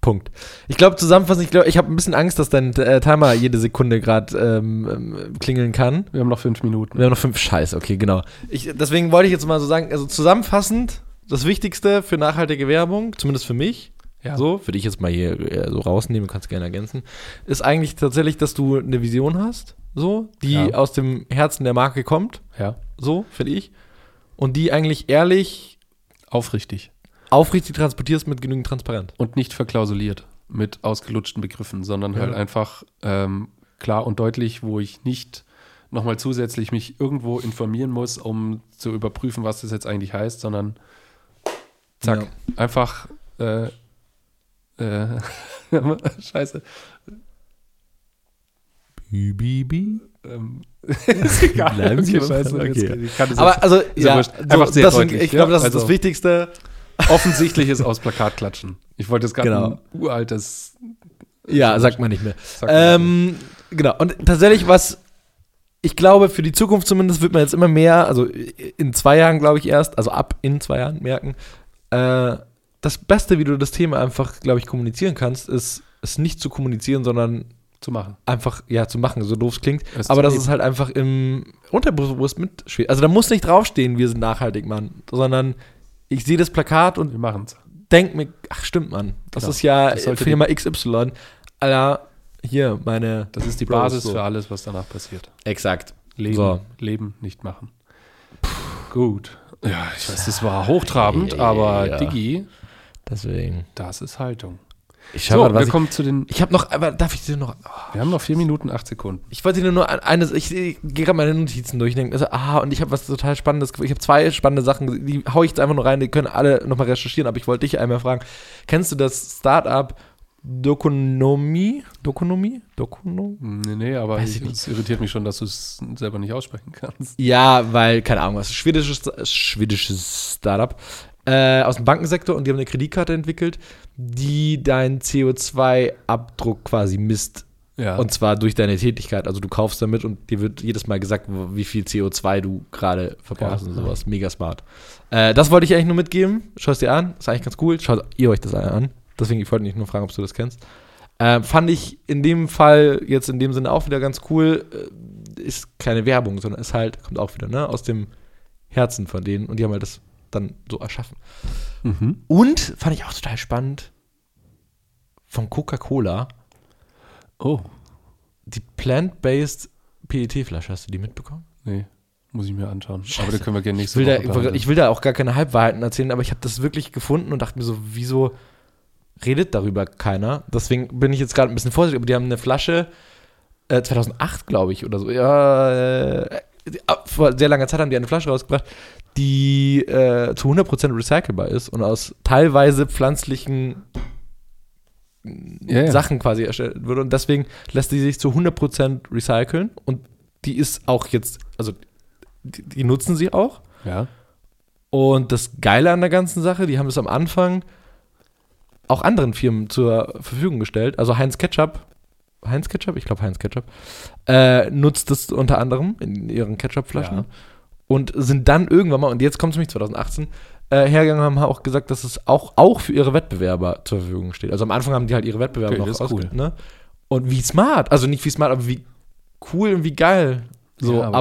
Punkt. Ich glaube, zusammenfassend, ich glaube, ich habe ein bisschen Angst, dass dein äh, Timer jede Sekunde gerade ähm, ähm, klingeln kann. Wir haben noch fünf Minuten. Wir haben noch fünf Scheiße, okay, genau. Ich, deswegen wollte ich jetzt mal so sagen, also zusammenfassend, das Wichtigste für nachhaltige Werbung, zumindest für mich, Ja. so, für dich jetzt mal hier äh, so rausnehmen, kannst gerne ergänzen, ist eigentlich tatsächlich, dass du eine Vision hast, so, die Ja. aus dem Herzen der Marke kommt, Ja, so, finde ich, und die eigentlich ehrlich, aufrichtig. Aufrichtig transportierst mit genügend Transparenz. Und nicht verklausuliert mit ausgelutschten Begriffen, sondern Ja. halt einfach ähm, klar und deutlich, wo ich nicht nochmal zusätzlich mich irgendwo informieren muss, um zu überprüfen, was das jetzt eigentlich heißt, sondern zack, Ja. einfach äh, äh, Scheiße. Bi, bi, bi. Ähm, ist egal. Bleiben Okay, scheiße, jetzt- okay. ich kann das Aber also, Ist ja so, Einfach sehr das deutlich, ich glaube, ja? das ist das Also- Wichtigste. Offensichtliches aus Plakat klatschen. Ich wollte jetzt gerade Genau. ein uraltes. Ja, sagt man nicht mehr. Ähm, genau. Und tatsächlich, was ich glaube, für die Zukunft zumindest wird man jetzt immer mehr, also in zwei Jahren, glaube ich, erst, also ab in zwei Jahren merken, äh, das Beste, wie du das Thema einfach, glaube ich, kommunizieren kannst, ist, es nicht zu kommunizieren, sondern zu machen. einfach, ja, zu machen, so doof es klingt. Es aber leben. es halt einfach im Unterbewusst mitschwingt. Also da muss nicht draufstehen, wir sind nachhaltig, Mann, sondern ich sehe das Plakat und Wir machen es. denk mir, ach stimmt, Mann, das Genau. ist ja Das sollte Firma XY. Alter, hier, meine. Das ist die Bros, Basis so. für alles, was danach passiert. Exakt. Leben, So. leben, nicht machen. Gut. Ja, ich weiß, das war hochtrabend, aber Ja. Digi, Deswegen. das ist Haltung. Ich So, schau mal, was wir ich, kommen zu den. ich habe noch, aber darf ich dir noch. Wir haben noch vier Minuten, acht Sekunden. Ich wollte dir nur ein- eines, ich, ich gehe gerade meine Notizen durch, denke, also, ah, und ich habe was total Spannendes, ich habe zwei spannende Sachen, die hau ich jetzt einfach nur rein, die können alle nochmal recherchieren, aber ich wollte dich einmal fragen, kennst du das Startup Dokonomi? Dokonomi? Dokono? Nee, nee, aber Weiß ich, es irritiert mich schon, dass du es selber nicht aussprechen kannst. Ja, weil, keine Ahnung, was, schwedisches, schwedisches Startup äh, aus dem Bankensektor und die haben eine Kreditkarte entwickelt, die deinen CO2-Abdruck quasi misst. Ja. Und zwar durch deine Tätigkeit. Also du kaufst damit und dir wird jedes Mal gesagt, wie viel CO2 du gerade verbrauchst Ja. und sowas. Mega smart. Äh, das wollte ich eigentlich nur mitgeben. Schau es dir an. Ist eigentlich ganz cool. Schaut ihr euch das an. Deswegen, ich wollte nicht nur fragen, ob du das kennst. Äh, fand ich in dem Fall jetzt in dem Sinne auch wieder ganz cool. Äh, ist keine Werbung, sondern ist halt, kommt auch wieder, ne, aus dem Herzen von denen. Und die haben halt das dann so erschaffen. Mhm. Und fand ich auch total spannend von Coca-Cola Oh, die plant-based PET-Flasche. Hast du die mitbekommen? nee. Muss ich mir anschauen. Scheiße. Aber da können wir gerne Ich nächste will, Woche ich will da auch gar keine Halbwahrheiten erzählen, aber ich habe das wirklich gefunden und dachte mir so, wieso redet darüber keiner? Deswegen bin ich jetzt gerade ein bisschen vorsichtig, aber die haben eine Flasche, äh, 2008 glaube ich oder so, ja, äh, vor sehr langer Zeit haben die eine Flasche rausgebracht, die äh, zu 100% recycelbar ist und aus teilweise pflanzlichen Ja, ja. Sachen quasi erstellt wurde und deswegen lässt die sich zu 100% recyceln und die ist auch jetzt, also die, die nutzen sie auch ja. und das Geile an der ganzen Sache, die haben es am Anfang auch anderen Firmen zur Verfügung gestellt. Also Heinz Ketchup, Heinz Ketchup, ich glaube Heinz Ketchup, äh, nutzt es unter anderem in ihren Ketchup-Flaschen Ja. und sind dann irgendwann mal, und jetzt kommt es nämlich 2018, äh, hergegangen und haben auch gesagt, dass es auch, auch für ihre Wettbewerber zur Verfügung steht. Also am Anfang haben die halt ihre Wettbewerber Okay, noch ausge- cool. ne? Und wie smart, also nicht wie smart, aber wie cool und wie geil. So, Ja, aber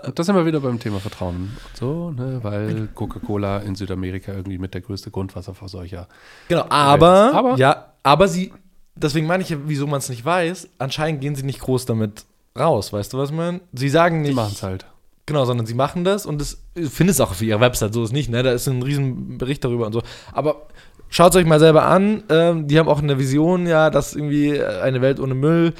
aber, das sind wir wieder beim Thema Vertrauen. So, ne, weil Coca-Cola in Südamerika irgendwie mit der größte Grundwasserverseucher. Genau, aber, Aber- ja, aber sie, deswegen meine ich, ja, wieso man es nicht weiß, anscheinend gehen sie nicht groß damit raus, weißt du, was ich meine? Sie sagen nicht, machen es halt. genau, sondern sie machen das und das findest auch auf ihrer Website, so ist nicht, ne? Da ist ein riesen Bericht darüber und so. Aber schaut es euch mal selber an, ähm, die haben auch eine Vision, ja, dass irgendwie eine Welt ohne Müll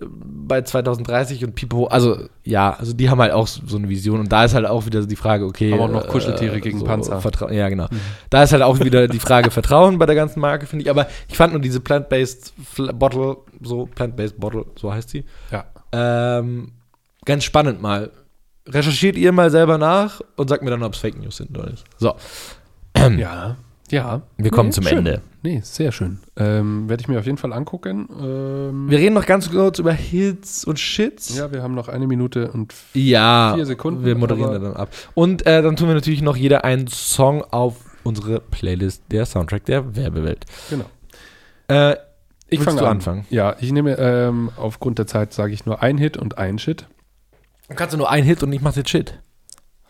bei 2030 und Pipo, also ja, also die haben halt auch so so eine Vision und da ist halt auch wieder die Frage, okay. Aber auch noch Kuscheltiere gegen Panzer. Vertra ja, genau. Da ist halt auch wieder die Frage Vertrauen bei der ganzen Marke, finde ich. Aber ich fand nur diese Plant-Based Bottle, so Plant-Based Bottle, so heißt sie, Ja. ähm, ganz spannend mal. Recherchiert ihr mal selber nach und sagt mir dann, ob es Fake News sind oder nicht. So, Ja. Ja. wir kommen zum schön. Ende. Nee, sehr schön. Ähm, Werde ich mir auf jeden Fall angucken. Ähm, Wir reden noch ganz kurz über Hits und Shits. ja, wir haben noch eine Minute und Ja, Vier Sekunden, wir moderieren dann ab. Und äh, dann tun wir natürlich noch jeder einen Song auf unsere Playlist, der Soundtrack der Werbewelt. genau. Äh, Ich fange an. anfangen? Ja, ich nehme ähm, aufgrund der Zeit sage ich nur ein Hit und ein Shit. dann kannst du nur einen Hit und ich mach jetzt Shit.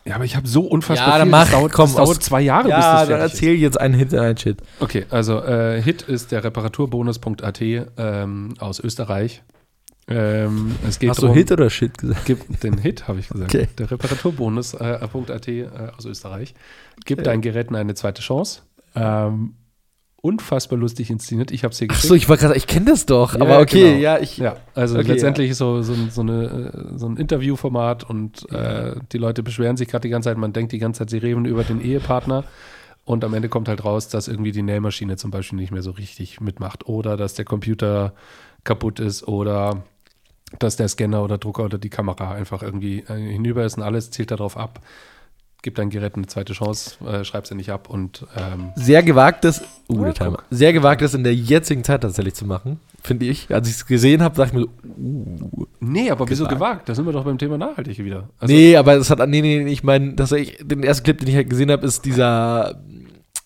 Ja, aber ich habe so unfassbar Ja, dann viel. mach, das dauert, komm, das dauert aus- zwei Jahre, bis Ja, das dann fertig erzähl jetzt einen Hit und einen Shit. ist. Okay, also äh, Hit ist der Reparaturbonus.at ähm, aus Österreich. Ähm, es geht Hast du drum- Hit oder Shit gesagt? Gibt den Hit, habe ich gesagt. Okay. Der Reparaturbonus.at äh, aus Österreich. Gibt Okay. deinen Geräten eine zweite Chance. Ähm, unfassbar lustig inszeniert. Ich habe es hier Ach geschickt. so, ich wollte gerade ich kenne das doch, Ja, aber okay, genau. ja, ich. Ja, also Okay, letztendlich ist so, so, ein- so, eine, äh, so ein Interviewformat und äh, die Leute beschweren sich gerade die ganze Zeit, man denkt die ganze Zeit, sie reden über den Ehepartner und am Ende kommt halt raus, dass irgendwie die Nähmaschine zum Beispiel nicht mehr so richtig mitmacht oder dass der Computer kaputt ist oder dass der Scanner oder Drucker oder die Kamera einfach irgendwie äh, hinüber ist und alles zielt darauf ab. Gib dein Gerät eine zweite Chance, äh, schreib sie nicht ab und ähm, Sehr gewagtes, uh, Ja, der Timer. sehr gewagtes in der jetzigen Zeit tatsächlich zu machen, finde ich. Als ich es gesehen habe, dachte ich mir so, uh, Nee, aber wieso Gewagt. gewagt? Da sind wir doch beim Thema nachhaltig wieder. Also, nee, aber es hat, nee, nee, nee, ich meine, dass ich, den ersten Clip, den ich halt gesehen habe, ist dieser,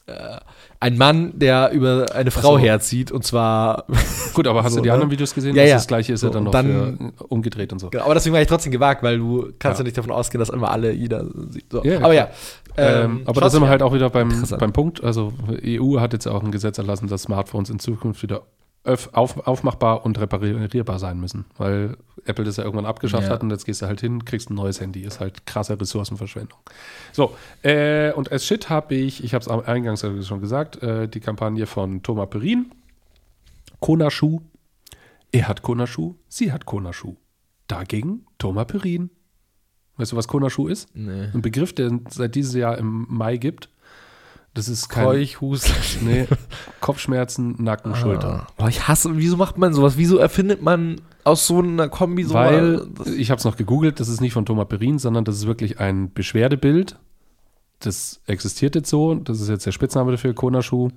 äh, ein Mann, der über eine Frau so. herzieht und zwar, Gut, aber hast So, du die ne? anderen Videos gesehen? Ja, Das ja. Das gleiche ist ja So, dann noch dann- für, umgedreht und so. Genau, aber deswegen war ich trotzdem gewagt, weil du kannst ja, Ja. nicht davon ausgehen, dass immer alle jeder sieht. So. Ja, aber ja. Ähm, aber da sind wir halt auch wieder beim, beim Punkt. Also EU hat jetzt auch ein Gesetz erlassen, dass Smartphones in Zukunft wieder auf, aufmachbar und reparierbar sein müssen. Weil Apple das ja irgendwann abgeschafft Ja. hat und jetzt gehst du halt hin, kriegst ein neues Handy. Ist halt krasse Ressourcenverschwendung. So, äh, und als Shit habe ich, ich habe es eingangs ja schon gesagt, äh, die Kampagne von Thomas Perin. Kona-Schuh. Er hat Kona-Schuh, sie hat Kona-Schuh. Dagegen Thomas Perin. Weißt du, was Kona-Schuh ist? Nee. Ein Begriff, der seit dieses Jahr im Mai gibt. Das ist kein Keuch, Husten. nee, Kopfschmerzen, Nacken, Schultern. Ah. Boah, ich hasse, wieso macht man sowas? Wieso erfindet man aus so einer Kombi so Weil, Das- ich habe es noch gegoogelt, das ist nicht von Thomas Perin, sondern das ist wirklich ein Beschwerdebild. Das existiert jetzt so. Das ist jetzt der Spitzname dafür, Kona-Schuh.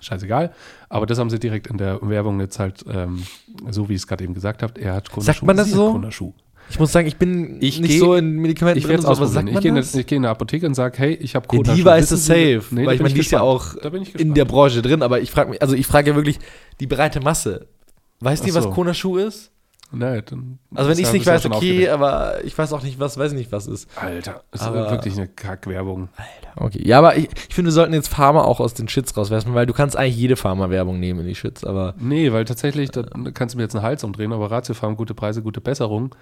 Scheißegal. Aber das haben sie direkt in der Werbung jetzt halt, ähm, so wie ich es gerade eben gesagt habe. Er hat Kona-Schuh. Sagt man das so? Kona-Schuh. Ich muss sagen, ich bin Ich nicht geh- so in Medikamenten Ich werde es und so, aber sagt Ich gehe in, geh in eine Apotheke und sage, hey, ich habe Ja, Kona-Schuh. die weiß es safe, Nee, weil ich bin meine, die ist ja auch in der Branche drin, aber ich frage mich, also ich frage ja wirklich die breite Masse. Weißt du, Ach was so. Kona-Schuh ist? Nee, dann Also wenn ich es nicht weiß, okay, aber ich weiß auch nicht, was, weiß ich nicht, was ist. Alter, das Aber- ist wirklich eine Kackwerbung. Okay, ja, aber ich, ich finde, wir sollten jetzt Pharma auch aus den Shits rauswerfen, weil du kannst eigentlich jede Pharma-Werbung nehmen in die Shits, aber Nee, weil tatsächlich, da kannst du mir jetzt einen Hals umdrehen, aber Ratiofarm, gute Preise, gute Besserung.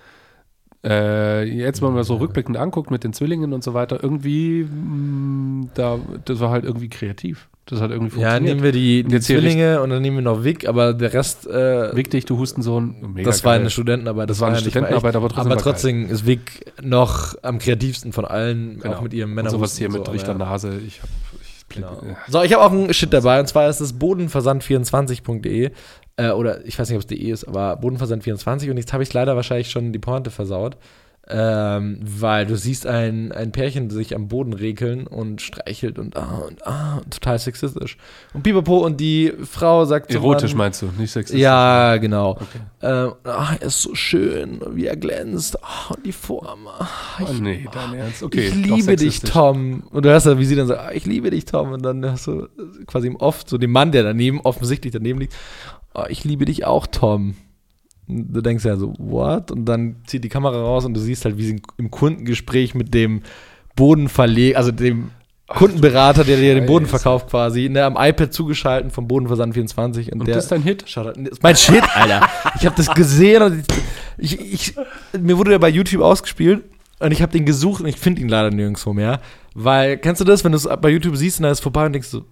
Äh, jetzt, wenn man so rückblickend anguckt mit den Zwillingen und so weiter, irgendwie, mh, da, das war halt irgendwie kreativ. Das hat irgendwie ja, funktioniert. nehmen wir die, die hier Zwillinge und dann nehmen wir noch Vic, aber der Rest, äh, Wick dich, du Hustensohn. Mega das war geil. eine Studentenarbeit. Das, war eine ja Studentenarbeit, aber trotzdem Aber trotzdem ist Vic noch am kreativsten von allen, Genau. auch mit ihrem Männer. sowas hier mit so, richter aber ja. Nase. Ich hab, ich Genau. ja. So, ich habe auch einen Shit dabei und zwar ist das bodenversand24.de äh, oder ich weiß nicht, ob es de ist, aber bodenversand24 und jetzt habe ich leider wahrscheinlich schon die Pointe versaut, ähm, weil du siehst ein, ein Pärchen sich am Boden regeln und streichelt und ah und ah, total sexistisch. Und pipapo und die Frau sagt Erotisch Mann, meinst du, nicht sexistisch. Ja, genau. Okay. Ähm, ah, er ist so schön, wie er glänzt. Ah, und die Form. Ah, Oh, nee, dein Ernst. Okay, ich liebe dich. Tom. Und du hörst ja, wie sie dann sagt, ah, ich liebe dich, Tom. Und dann hast du quasi im Oft so den Mann, der daneben, offensichtlich daneben liegt, ah, ich liebe dich auch, Tom. Du denkst ja so, what? Und dann zieht die Kamera raus und du siehst halt, wie sie im Kundengespräch mit dem Bodenverleg, also dem Kundenberater, der dir den Boden verkauft quasi, ne, am iPad zugeschalten vom Bodenversand24 und, Und der das ist dein Hit? Schaut, das ist mein Shit, Alter. Ich habe das gesehen und ich, ich, mir wurde der bei YouTube ausgespielt und ich habe den gesucht und ich finde ihn leider nirgendwo mehr. Weil, kennst du das, wenn du es bei YouTube siehst und dann ist vorbei und denkst so,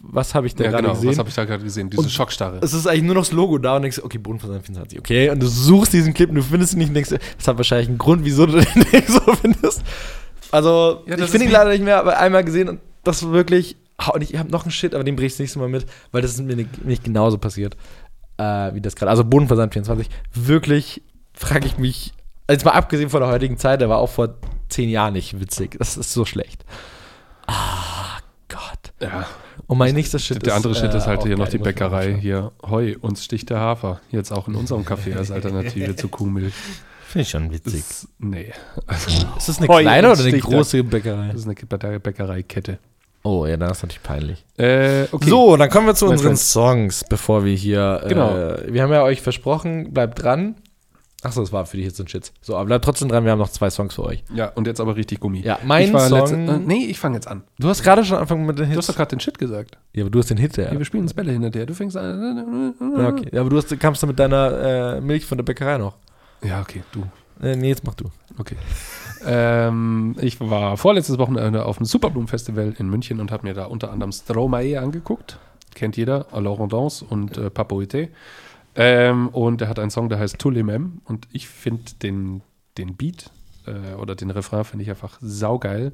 was habe ich da Ja, gerade genau. gesehen? Was habe ich da gerade gesehen? Diese Und- Schockstarre. es ist eigentlich nur noch das Logo da und denkst, okay, Bodenversand 24, okay. Und du suchst diesen Clip und du findest ihn nicht und denkst, das hat wahrscheinlich einen Grund, wieso du den nicht so findest. Also, Ja, ich finde ihn leider nicht mehr, aber einmal gesehen und das war wirklich, und ich habe noch einen Shit, aber den bringe ich das nächste Mal mit, weil das ist mir nicht, nicht genauso passiert, äh, wie das gerade. Also Bodenversand 24, wirklich frage ich mich, jetzt mal abgesehen von der heutigen Zeit, der war auch vor zehn Jahren nicht witzig. Das ist so schlecht. Ah, Gott. ja. Und mein nächster Shit Der andere Shit äh, ist halt hier noch die Bäckerei hier. Heu, uns sticht der Hafer. Jetzt auch in unserem Café als Alternative zu Kuhmilch. Finde ich schon witzig. Das, nee. Also, Ist das eine Heu kleine oder eine große Bäckerei? das ist eine Bäcker- Bäckereikette. Oh, ja, dann ist natürlich peinlich. Äh, okay. So, dann kommen wir zu unseren. Songs, bevor wir hier. Genau. Äh, wir haben ja euch versprochen, bleibt dran. Achso, das war für dich jetzt ein Shit. So, aber bleibt trotzdem dran, wir haben noch zwei Songs für euch. Ja, und jetzt aber richtig Gummi. Ja, mein ich war Song. letzte, äh, nee, ich fange jetzt an. Du hast gerade schon angefangen mit den Du Hits. hast doch gerade den Shit gesagt. ja, aber du hast den Hit, ja. Ja. wir spielen uns Bälle hinterher. Du fängst an. Ja, okay. ja aber du hast, kamst dann mit deiner äh, Milch von der Bäckerei noch. Ja, okay, du. Äh, nee, jetzt mach du. Okay. ähm, ich war vorletztes Wochenende auf dem Superblumen-Festival in München und habe mir da unter anderem Stromae angeguckt. Kennt jeder, à Laurendance und äh, Papoete. Ähm, und er hat einen Song, der heißt Mêmes. Und ich finde den, den Beat äh, oder den Refrain finde ich einfach saugeil.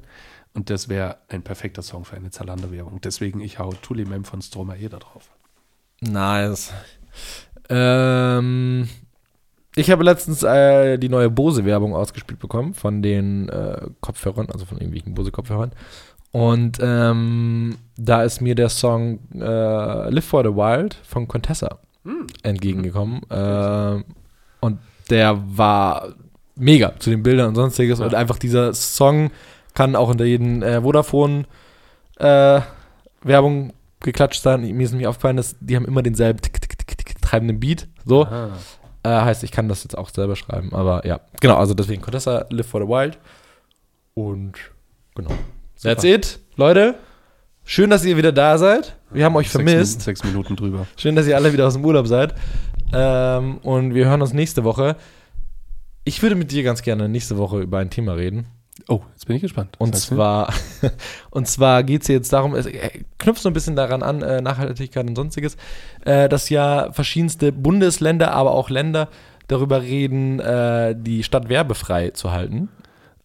Und das wäre ein perfekter Song für eine Zalando-Werbung. Deswegen, ich hau Mêmes von Stromae da drauf. Nice. Ähm, ich habe letztens äh, die neue Bose-Werbung ausgespielt bekommen von den äh, Kopfhörern, also von irgendwelchen Bose-Kopfhörern. Und ähm, da ist mir der Song äh, Live for the Wild von Contessa Hm. entgegengekommen. Ähm, und der war mega zu den Bildern und sonstiges. Ja. Und einfach dieser Song kann auch unter jeden äh, Vodafone-Werbung geklatscht sein. Mir ist nämlich aufgefallen, dass die haben immer denselben tick, tick, tick, tick, treibenden Beat. So. Äh, heißt, ich kann das jetzt auch selber schreiben. Aber ja, genau. Also deswegen Contessa, Live for the Wild. Und genau. That's it, Leute. Schön, dass ihr wieder da seid. Wir haben euch Sechs vermisst. Min- Sechs Minuten drüber. Schön, dass ihr alle wieder aus dem Urlaub seid. Ähm, und wir hören uns nächste Woche. Ich würde mit dir ganz gerne nächste Woche über ein Thema reden. Oh, jetzt bin ich gespannt. Und zwar, und zwar geht es jetzt darum, es äh, knüpft so ein bisschen daran an, äh, Nachhaltigkeit und sonstiges, äh, dass ja verschiedenste Bundesländer, aber auch Länder darüber reden, äh, die Stadt werbefrei zu halten.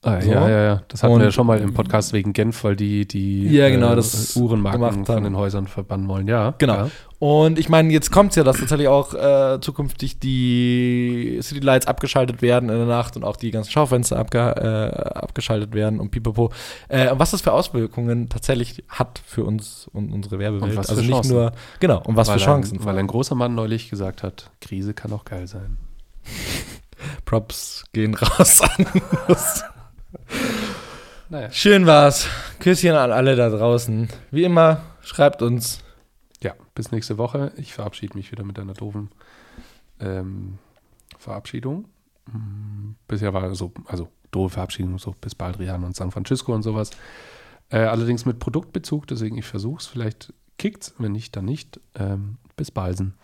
Ah, So. Ja, ja, ja. Das hatten Und- wir ja schon mal im Podcast wegen Genf, weil die die Ja, genau, äh, das Uhrenmarken von den Häusern verbannen wollen. Ja, Genau. Ja. Und ich meine, jetzt kommt es ja, dass tatsächlich auch äh, zukünftig die City Lights abgeschaltet werden in der Nacht und auch die ganzen Schaufenster abge äh, abgeschaltet werden und pipapo. Äh, und was das für Auswirkungen tatsächlich hat für uns und unsere Werbewelt. Und was für also nicht Chancen. nur, genau, und was weil für Chancen. Ein, weil ein großer Mann neulich gesagt hat, Krise kann auch geil sein. Props gehen raus an. Naja. Schön war's. Küsschen an alle da draußen. Wie immer, schreibt uns. Ja, bis nächste Woche. Ich verabschiede mich wieder mit einer doofen ähm, Verabschiedung. Hm, Bisher war so, also doofe Verabschiedung, so bis Baldrian und San Francisco und sowas. Äh, allerdings mit Produktbezug, deswegen ich versuche es. Vielleicht kickt's, wenn nicht, dann nicht. Ähm, bis Balsen.